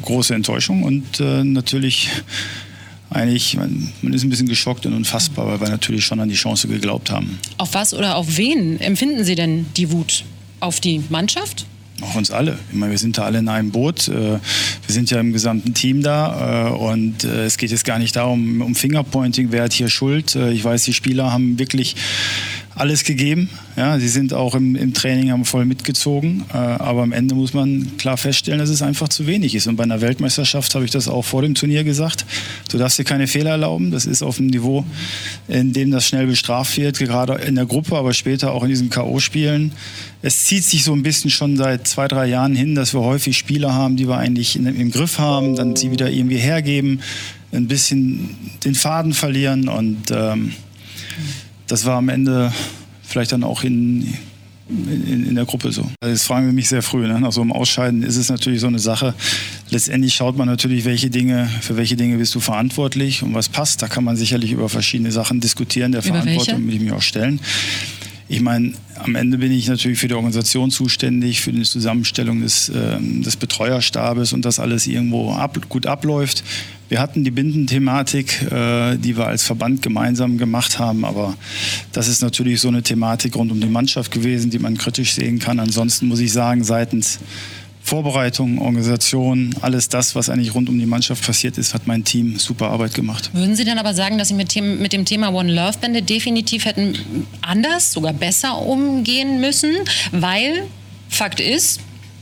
große Enttäuschung und äh, natürlich eigentlich, man, man, ist ein bisschen geschockt und unfassbar, weil wir natürlich schon an die Chance geglaubt haben. Auf was oder auf wen empfinden Sie denn die Wut? Auf die Mannschaft? Auf uns alle. Ich meine, wir sind da alle in einem Boot. Äh, wir sind ja im gesamten Team da äh, und äh, es geht jetzt gar nicht darum, um Fingerpointing, wer hat hier Schuld. Ich weiß, die Spieler haben wirklich alles gegeben. Ja, sie sind auch im, im Training haben voll mitgezogen. Äh, aber am Ende muss man klar feststellen, dass es einfach zu wenig ist. Und bei einer Weltmeisterschaft habe ich das auch vor dem Turnier gesagt. Du darfst dir keine Fehler erlauben. Das ist auf einem Niveau, in dem das schnell bestraft wird, gerade in der Gruppe, aber später auch in diesen K.O.-Spielen. Es zieht sich so ein bisschen schon seit zwei, drei Jahren hin, dass wir häufig Spieler haben, die wir eigentlich in, im Griff haben, dann sie wieder irgendwie hergeben, ein bisschen den Faden verlieren und ähm, das war am Ende vielleicht dann auch in, in, in der Gruppe so. Also das fragen wir mich sehr früh. Ne? Nach so einem Ausscheiden ist es natürlich so eine Sache. Letztendlich schaut man natürlich, welche Dinge, für welche Dinge bist du verantwortlich und was passt. Da kann man sicherlich über verschiedene Sachen diskutieren. Der über Verantwortung will ich mich auch stellen. Ich meine, am Ende bin ich natürlich für die Organisation zuständig, für die Zusammenstellung des, äh, des Betreuerstabes und dass alles irgendwo ab, gut abläuft. Wir hatten die Bindenthematik, äh, die wir als Verband gemeinsam gemacht haben, aber das ist natürlich so eine Thematik rund um die Mannschaft gewesen, die man kritisch sehen kann. Ansonsten muss ich sagen, seitens Vorbereitung, Organisation, alles das, was eigentlich rund um die Mannschaft passiert ist, hat mein Team super Arbeit gemacht. Würden Sie dann aber sagen, dass Sie mit, mit dem Thema One Love Bände definitiv hätten anders, sogar besser umgehen müssen? Weil Fakt ist,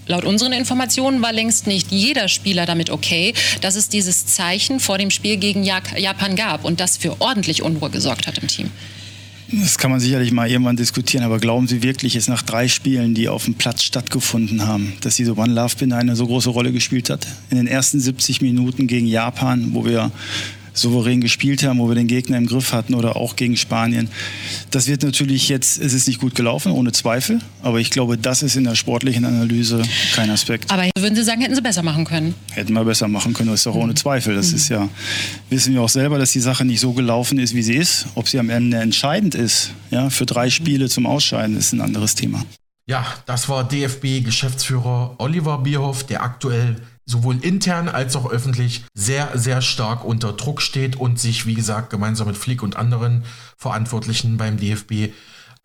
Laut unseren Informationen war längst nicht jeder Spieler damit okay, dass es dieses Zeichen vor dem Spiel gegen Japan gab und das für ordentlich Unruhe gesorgt hat im Team. Das kann man sicherlich mal irgendwann diskutieren, aber glauben Sie wirklich, dass nach drei Spielen, die auf dem Platz stattgefunden haben, dass diese One Love Bin eine so große Rolle gespielt hat? In den ersten 70 Minuten gegen Japan, wo wir souverän gespielt haben, wo wir den Gegner im Griff hatten oder auch gegen Spanien. Das wird natürlich jetzt, es ist nicht gut gelaufen, ohne Zweifel, aber ich glaube, das ist in der sportlichen Analyse kein Aspekt. Aber würden Sie sagen, hätten Sie besser machen können? Hätten wir besser machen können, das ist doch ohne mhm. Zweifel. Das mhm. ist ja, wissen wir auch selber, dass die Sache nicht so gelaufen ist, wie sie ist. Ob sie am Ende entscheidend ist, ja, für drei Spiele zum Ausscheiden, ist ein anderes Thema. Ja, das war DFB-Geschäftsführer Oliver Bierhoff, der aktuell sowohl intern als auch öffentlich sehr, sehr stark unter Druck steht und sich, wie gesagt, gemeinsam mit Flick und anderen Verantwortlichen beim DFB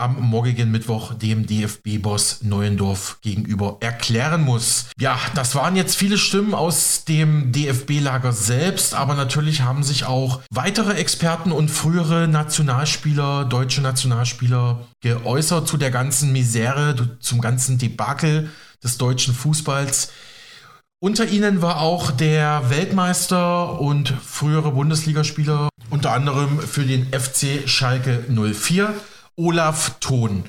am morgigen Mittwoch dem DFB-Boss Neuendorf gegenüber erklären muss. Ja, das waren jetzt viele Stimmen aus dem DFB-Lager selbst, aber natürlich haben sich auch weitere Experten und frühere Nationalspieler, deutsche Nationalspieler geäußert zu der ganzen Misere, zum ganzen Debakel des deutschen Fußballs. Unter ihnen war auch der Weltmeister und frühere Bundesligaspieler, unter anderem für den FC Schalke 04, Olaf Thon.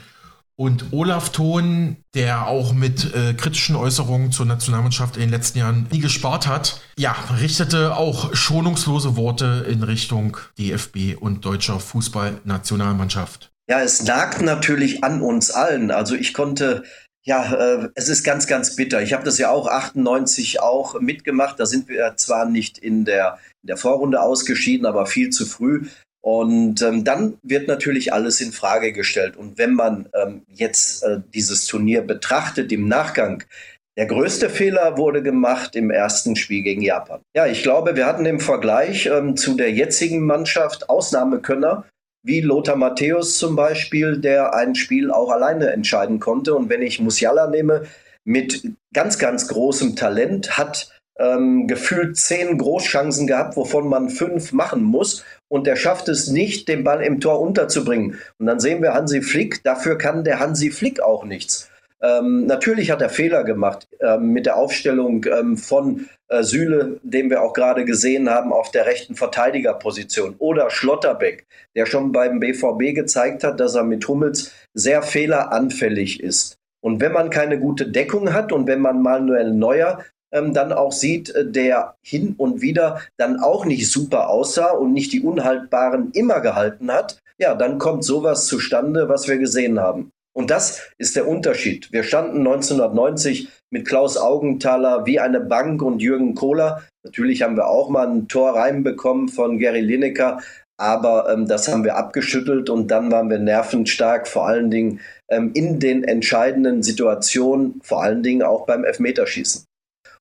Und Olaf Thon, der auch mit äh, kritischen Äußerungen zur Nationalmannschaft in den letzten Jahren nie gespart hat, ja, richtete auch schonungslose Worte in Richtung DFB und deutscher Fußballnationalmannschaft. Ja, es nagt natürlich an uns allen. Also ich konnte ja, äh, es ist ganz, ganz bitter. Ich habe das ja auch 98 auch mitgemacht. Da sind wir zwar nicht in der, in der Vorrunde ausgeschieden, aber viel zu früh. Und ähm, dann wird natürlich alles in Frage gestellt. Und wenn man ähm, jetzt äh, dieses Turnier betrachtet im Nachgang, der größte Fehler wurde gemacht im ersten Spiel gegen Japan. Ja, ich glaube, wir hatten im Vergleich ähm, zu der jetzigen Mannschaft Ausnahmekönner wie Lothar Matthäus zum Beispiel, der ein Spiel auch alleine entscheiden konnte. Und wenn ich Musiala nehme, mit ganz, ganz großem Talent, hat ähm, gefühlt zehn Großchancen gehabt, wovon man fünf machen muss. Und er schafft es nicht, den Ball im Tor unterzubringen. Und dann sehen wir Hansi Flick. Dafür kann der Hansi Flick auch nichts. Ähm, natürlich hat er Fehler gemacht ähm, mit der Aufstellung ähm, von äh, Süle, den wir auch gerade gesehen haben, auf der rechten Verteidigerposition. Oder Schlotterbeck, der schon beim BVB gezeigt hat, dass er mit Hummels sehr fehleranfällig ist. Und wenn man keine gute Deckung hat und wenn man Manuel Neuer ähm, dann auch sieht, äh, der hin und wieder dann auch nicht super aussah und nicht die Unhaltbaren immer gehalten hat, ja, dann kommt sowas zustande, was wir gesehen haben. Und das ist der Unterschied. Wir standen 1990 mit Klaus Augenthaler wie eine Bank und Jürgen Kohler. Natürlich haben wir auch mal ein Tor reinbekommen von Gary Lineker, aber ähm, das haben wir abgeschüttelt und dann waren wir nervenstark, vor allen Dingen ähm, in den entscheidenden Situationen, vor allen Dingen auch beim Elfmeterschießen.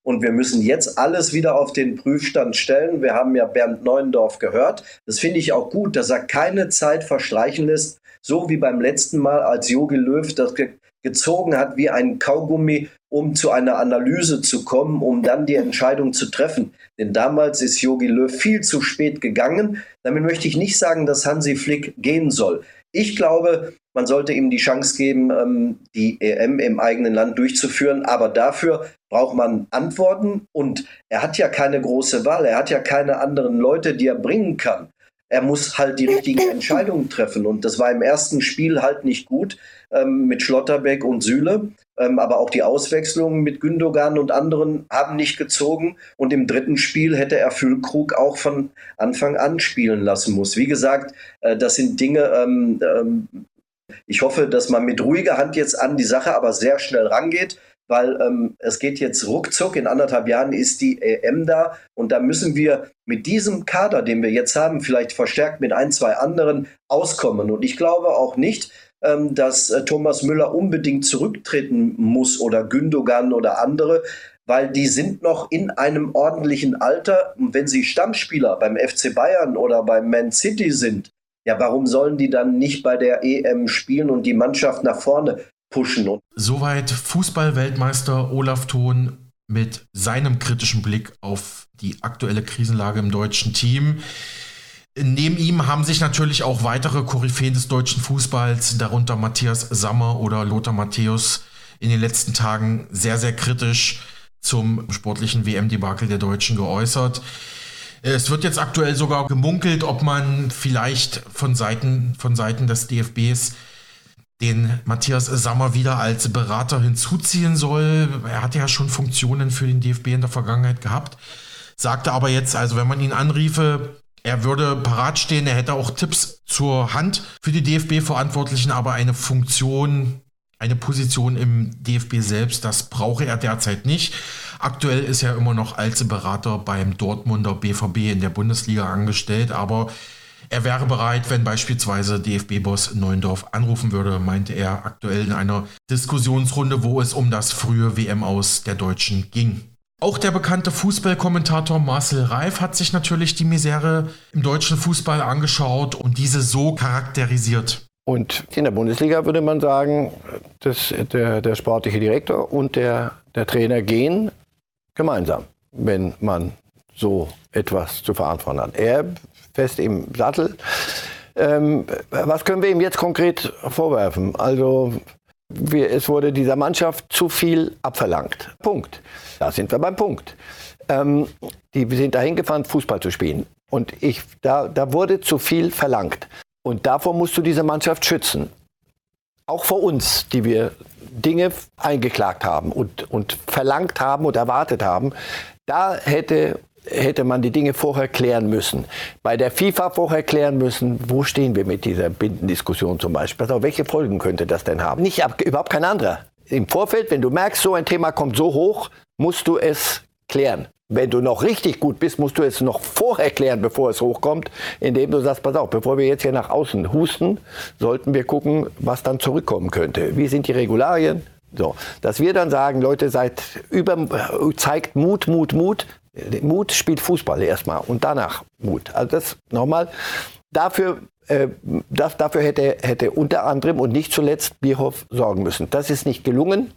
Und wir müssen jetzt alles wieder auf den Prüfstand stellen. Wir haben ja Bernd Neuendorf gehört. Das finde ich auch gut, dass er keine Zeit verstreichen lässt, so wie beim letzten Mal, als Jogi Löw das ge gezogen hat wie ein Kaugummi, um zu einer Analyse zu kommen, um dann die Entscheidung zu treffen. Denn damals ist Jogi Löw viel zu spät gegangen. Damit möchte ich nicht sagen, dass Hansi Flick gehen soll. Ich glaube, man sollte ihm die Chance geben, ähm, die EM im eigenen Land durchzuführen. Aber dafür braucht man Antworten. Und er hat ja keine große Wahl. Er hat ja keine anderen Leute, die er bringen kann. Er muss halt die richtigen Entscheidungen treffen. Und das war im ersten Spiel halt nicht gut ähm, mit Schlotterbeck und Süle. Ähm, aber auch die Auswechslungen mit Gündogan und anderen haben nicht gezogen. Und im dritten Spiel hätte er Füllkrug auch von Anfang an spielen lassen muss. Wie gesagt, äh, das sind Dinge, ähm, ähm, ich hoffe, dass man mit ruhiger Hand jetzt an die Sache aber sehr schnell rangeht, weil ähm, es geht jetzt ruckzuck. In anderthalb Jahren ist die EM da und da müssen wir mit diesem Kader, den wir jetzt haben, vielleicht verstärkt mit ein, zwei anderen auskommen. Und ich glaube auch nicht, ähm, dass äh, Thomas Müller unbedingt zurücktreten muss oder Gündogan oder andere, weil die sind noch in einem ordentlichen Alter. Und wenn sie Stammspieler beim FC Bayern oder beim Man City sind, ja, warum sollen die dann nicht bei der EM spielen und die Mannschaft nach vorne pushen? Soweit Fußball-Weltmeister Olaf Thon mit seinem kritischen Blick auf die aktuelle Krisenlage im deutschen Team. Neben ihm haben sich natürlich auch weitere Koryphäen des deutschen Fußballs, darunter Matthias Sammer oder Lothar Matthäus, in den letzten Tagen sehr, sehr kritisch zum sportlichen WM-Debakel der Deutschen geäußert. Es wird jetzt aktuell sogar gemunkelt, ob man vielleicht von Seiten, von Seiten des DFBs den Matthias Sammer wieder als Berater hinzuziehen soll. Er hatte ja schon Funktionen für den DFB in der Vergangenheit gehabt, sagte aber jetzt, also wenn man ihn anriefe, er würde parat stehen, er hätte auch Tipps zur Hand für die DFB-Verantwortlichen, aber eine Funktion, eine Position im DFB selbst, das brauche er derzeit nicht. Aktuell ist er immer noch als Berater beim Dortmunder BVB in der Bundesliga angestellt, aber er wäre bereit, wenn beispielsweise DFB-Boss Neuendorf anrufen würde, meinte er aktuell in einer Diskussionsrunde, wo es um das frühe WM aus der Deutschen ging. Auch der bekannte Fußballkommentator Marcel Reif hat sich natürlich die Misere im deutschen Fußball angeschaut und diese so charakterisiert. Und in der Bundesliga würde man sagen, dass der, der sportliche Direktor und der, der Trainer gehen gemeinsam, wenn man so etwas zu verantworten hat. Er fest im Sattel. Ähm, was können wir ihm jetzt konkret vorwerfen? Also wir, es wurde dieser Mannschaft zu viel abverlangt. Punkt. Da sind wir beim Punkt. Ähm, die sind dahin gefahren, Fußball zu spielen. Und ich, da, da wurde zu viel verlangt. Und davor musst du diese Mannschaft schützen. Auch vor uns, die wir Dinge eingeklagt haben und, und verlangt haben und erwartet haben. Da hätte hätte man die Dinge vorher klären müssen. Bei der FIFA vorher klären müssen, wo stehen wir mit dieser Bindendiskussion zum Beispiel. Also welche Folgen könnte das denn haben? Nicht überhaupt kein anderer. Im Vorfeld, wenn du merkst, so ein Thema kommt so hoch, musst du es klären. Wenn du noch richtig gut bist, musst du es noch vorher klären, bevor es hochkommt, indem du sagst, pass auf, bevor wir jetzt hier nach außen husten, sollten wir gucken, was dann zurückkommen könnte. Wie sind die Regularien? So, dass wir dann sagen, Leute, seid über, zeigt Mut, Mut, Mut, Mut spielt Fußball erstmal und danach Mut. Also das nochmal. Dafür, äh, das, dafür hätte, hätte unter anderem und nicht zuletzt Bierhoff sorgen müssen. Das ist nicht gelungen.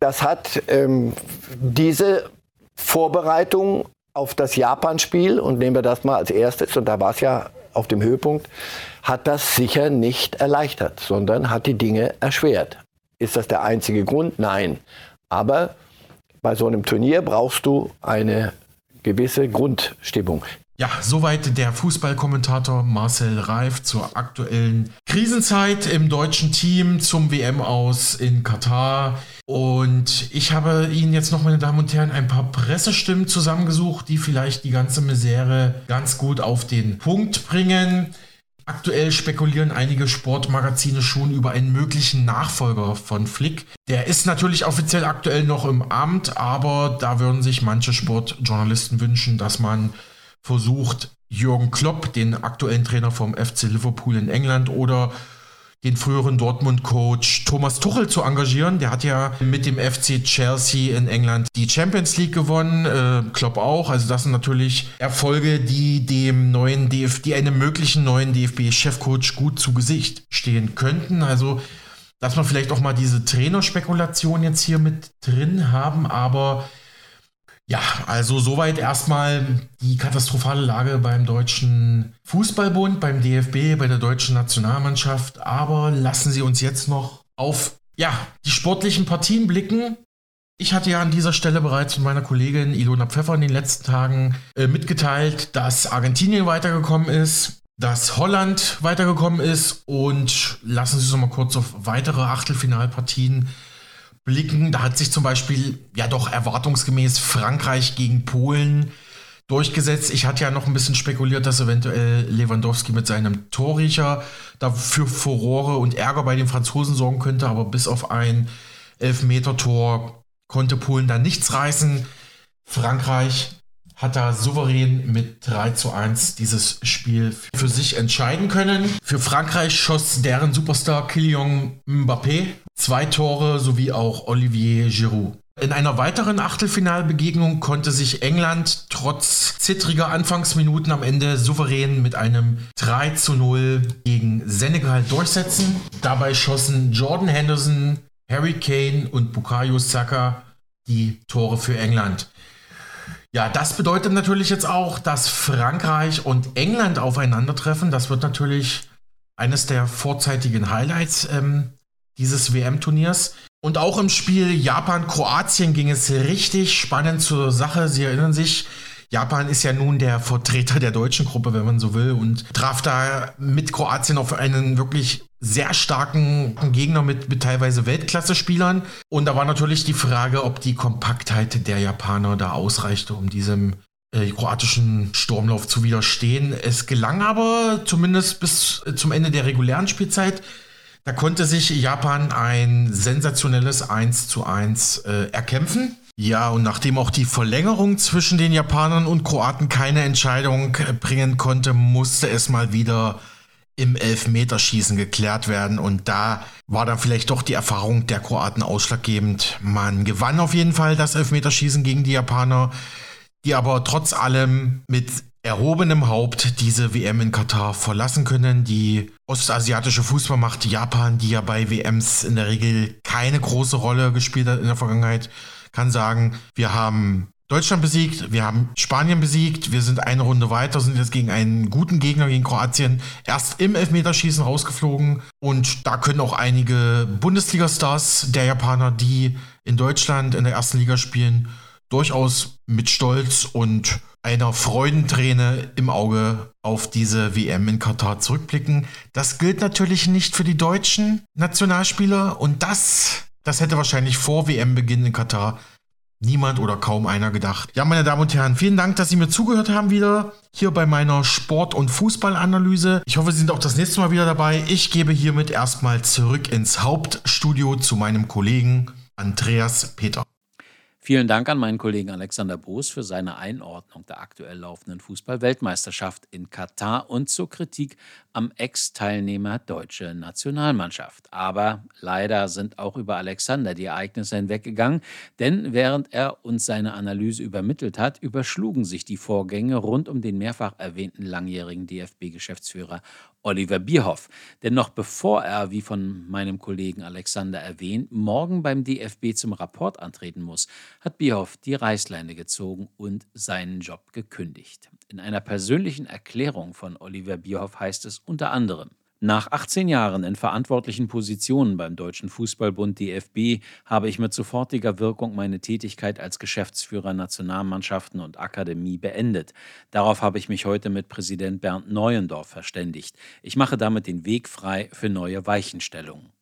das hat ähm, diese Vorbereitung auf das Japan-Spiel, und nehmen wir das mal als erstes, und da war es ja auf dem Höhepunkt, hat das sicher nicht erleichtert, sondern hat die Dinge erschwert. Ist das der einzige Grund? Nein. Aber bei so einem Turnier brauchst du eine gewisse Grundstimmung. Ja, soweit der Fußballkommentator Marcel Reif zur aktuellen Krisenzeit im deutschen Team zum WM aus in Katar. Und ich habe Ihnen jetzt noch, meine Damen und Herren, ein paar Pressestimmen zusammengesucht, die vielleicht die ganze Misere ganz gut auf den Punkt bringen. Aktuell spekulieren einige Sportmagazine schon über einen möglichen Nachfolger von Flick. Der ist natürlich offiziell aktuell noch im Amt, aber da würden sich manche Sportjournalisten wünschen, dass man versucht, Jürgen Klopp, den aktuellen Trainer vom FC Liverpool in England oder den früheren Dortmund-Coach Thomas Tuchel zu engagieren. Der hat ja mit dem FC Chelsea in England die Champions League gewonnen, äh, Klopp auch. Also das sind natürlich Erfolge, die dem neuen DFB, die einem möglichen neuen DFB-Chefcoach gut zu Gesicht stehen könnten. Also dass man vielleicht auch mal diese Trainerspekulation jetzt hier mit drin haben, aber ja, also soweit erstmal die katastrophale Lage beim Deutschen Fußballbund, beim DFB, bei der deutschen Nationalmannschaft. Aber lassen Sie uns jetzt noch auf ja, die sportlichen Partien blicken. Ich hatte ja an dieser Stelle bereits von meiner Kollegin Ilona Pfeffer in den letzten Tagen äh, mitgeteilt, dass Argentinien weitergekommen ist, dass Holland weitergekommen ist und lassen Sie uns noch mal kurz auf weitere Achtelfinalpartien blicken. Da hat sich zum Beispiel ja doch erwartungsgemäß Frankreich gegen Polen durchgesetzt. Ich hatte ja noch ein bisschen spekuliert, dass eventuell Lewandowski mit seinem Torriecher dafür Furore und Ärger bei den Franzosen sorgen könnte, aber bis auf ein Elfmeter-Tor konnte Polen da nichts reißen. Frankreich hat da souverän mit 3 zu 1 dieses Spiel für sich entscheiden können. Für Frankreich schoss deren Superstar Kylian Mbappé zwei Tore sowie auch Olivier Giroud. In einer weiteren Achtelfinalbegegnung konnte sich England trotz zittriger Anfangsminuten am Ende souverän mit einem 3 zu 0 gegen Senegal durchsetzen. Dabei schossen Jordan Henderson, Harry Kane und Bukayo Saka die Tore für England. Ja, das bedeutet natürlich jetzt auch, dass Frankreich und England aufeinandertreffen. Das wird natürlich eines der vorzeitigen Highlights ähm, dieses WM-Turniers. Und auch im Spiel Japan-Kroatien ging es richtig spannend zur Sache. Sie erinnern sich, Japan ist ja nun der Vertreter der deutschen Gruppe, wenn man so will, und traf da mit Kroatien auf einen wirklich sehr starken Gegner mit, mit teilweise Weltklasse-Spielern. Und da war natürlich die Frage, ob die Kompaktheit der Japaner da ausreichte, um diesem äh, kroatischen Sturmlauf zu widerstehen. Es gelang aber zumindest bis äh, zum Ende der regulären Spielzeit. Da konnte sich Japan ein sensationelles 1 zu 1 äh, erkämpfen. Ja, und nachdem auch die Verlängerung zwischen den Japanern und Kroaten keine Entscheidung äh, bringen konnte, musste es mal wieder im Elfmeterschießen geklärt werden. Und da war dann vielleicht doch die Erfahrung der Kroaten ausschlaggebend. Man gewann auf jeden Fall das Elfmeterschießen gegen die Japaner, die aber trotz allem mit erhobenem Haupt diese WM in Katar verlassen können. Die ostasiatische Fußballmacht Japan, die ja bei WMs in der Regel keine große Rolle gespielt hat in der Vergangenheit, kann sagen, wir haben Deutschland besiegt, wir haben Spanien besiegt, wir sind eine Runde weiter, sind jetzt gegen einen guten Gegner, gegen Kroatien, erst im Elfmeterschießen rausgeflogen. Und da können auch einige Bundesliga-Stars der Japaner, die in Deutschland in der ersten Liga spielen, durchaus mit Stolz und einer Freudenträne im Auge auf diese WM in Katar zurückblicken. Das gilt natürlich nicht für die deutschen Nationalspieler und das, das hätte wahrscheinlich vor WM-Beginn in Katar niemand oder kaum einer gedacht. Ja, meine Damen und Herren, vielen Dank, dass Sie mir zugehört haben wieder hier bei meiner Sport- und Fußballanalyse. Ich hoffe, Sie sind auch das nächste Mal wieder dabei. Ich gebe hiermit erstmal zurück ins Hauptstudio zu meinem Kollegen Andreas Peter. Vielen Dank an meinen Kollegen Alexander Boos für seine Einordnung der aktuell laufenden Fußball-Weltmeisterschaft in Katar und zur Kritik am Ex-Teilnehmer deutsche Nationalmannschaft. Aber leider sind auch über Alexander die Ereignisse hinweggegangen, denn während er uns seine Analyse übermittelt hat, überschlugen sich die Vorgänge rund um den mehrfach erwähnten langjährigen DFB-Geschäftsführer Oliver Bierhoff. Denn noch bevor er, wie von meinem Kollegen Alexander erwähnt, morgen beim DFB zum Rapport antreten muss, hat Bierhoff die Reißleine gezogen und seinen Job gekündigt. In einer persönlichen Erklärung von Oliver Bierhoff heißt es unter anderem, nach 18 Jahren in verantwortlichen Positionen beim Deutschen Fußballbund DFB habe ich mit sofortiger Wirkung meine Tätigkeit als Geschäftsführer Nationalmannschaften und Akademie beendet. Darauf habe ich mich heute mit Präsident Bernd Neuendorf verständigt. Ich mache damit den Weg frei für neue Weichenstellungen.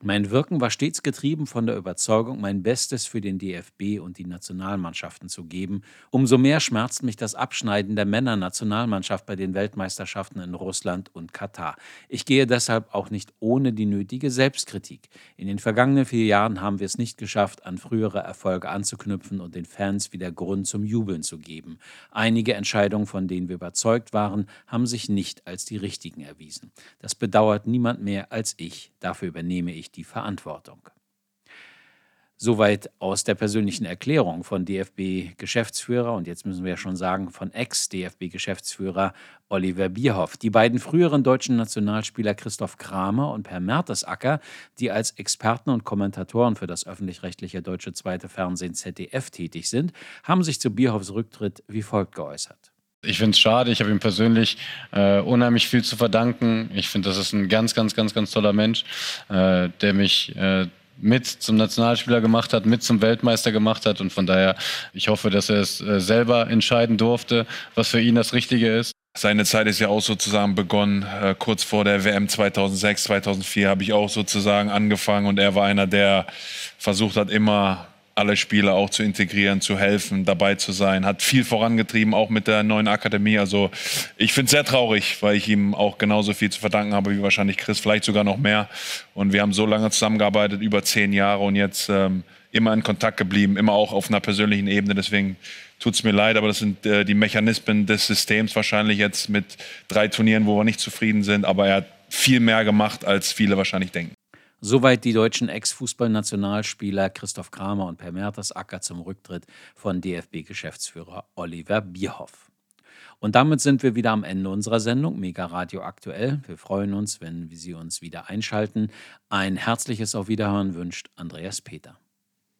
Mein Wirken war stets getrieben von der Überzeugung, mein Bestes für den DFB und die Nationalmannschaften zu geben. Umso mehr schmerzt mich das Abschneiden der Männernationalmannschaft bei den Weltmeisterschaften in Russland und Katar. Ich gehe deshalb auch nicht ohne die nötige Selbstkritik. In den vergangenen vier Jahren haben wir es nicht geschafft, an frühere Erfolge anzuknüpfen und den Fans wieder Grund zum Jubeln zu geben. Einige Entscheidungen, von denen wir überzeugt waren, haben sich nicht als die richtigen erwiesen. Das bedauert niemand mehr als ich. Dafür übernehme ich die Verantwortung. Soweit aus der persönlichen Erklärung von DFB-Geschäftsführer und jetzt müssen wir schon sagen von Ex-DFB-Geschäftsführer Oliver Bierhoff. Die beiden früheren deutschen Nationalspieler Christoph Kramer und Per Mertesacker, die als Experten und Kommentatoren für das öffentlich-rechtliche deutsche zweite Fernsehen ZDF tätig sind, haben sich zu Bierhoffs Rücktritt wie folgt geäußert. Ich finde es schade. Ich habe ihm persönlich äh, unheimlich viel zu verdanken. Ich finde, das ist ein ganz, ganz, ganz, ganz toller Mensch, äh, der mich äh, mit zum Nationalspieler gemacht hat, mit zum Weltmeister gemacht hat. Und von daher, ich hoffe, dass er es äh, selber entscheiden durfte, was für ihn das Richtige ist. Seine Zeit ist ja auch sozusagen begonnen. Äh, kurz vor der WM 2006, 2004 habe ich auch sozusagen angefangen und er war einer, der versucht hat, immer alle Spieler auch zu integrieren, zu helfen, dabei zu sein. Hat viel vorangetrieben, auch mit der neuen Akademie. Also ich finde es sehr traurig, weil ich ihm auch genauso viel zu verdanken habe wie wahrscheinlich Chris, vielleicht sogar noch mehr. Und wir haben so lange zusammengearbeitet, über zehn Jahre und jetzt ähm, immer in Kontakt geblieben, immer auch auf einer persönlichen Ebene. Deswegen tut es mir leid, aber das sind äh, die Mechanismen des Systems wahrscheinlich jetzt mit drei Turnieren, wo wir nicht zufrieden sind. Aber er hat viel mehr gemacht, als viele wahrscheinlich denken. Soweit die deutschen Ex-Fußballnationalspieler Christoph Kramer und Per Mertesacker zum Rücktritt von DFB-Geschäftsführer Oliver Bierhoff. Und damit sind wir wieder am Ende unserer Sendung Mega Radio aktuell. Wir freuen uns, wenn Sie uns wieder einschalten. Ein herzliches Auf Wiederhören wünscht Andreas Peter.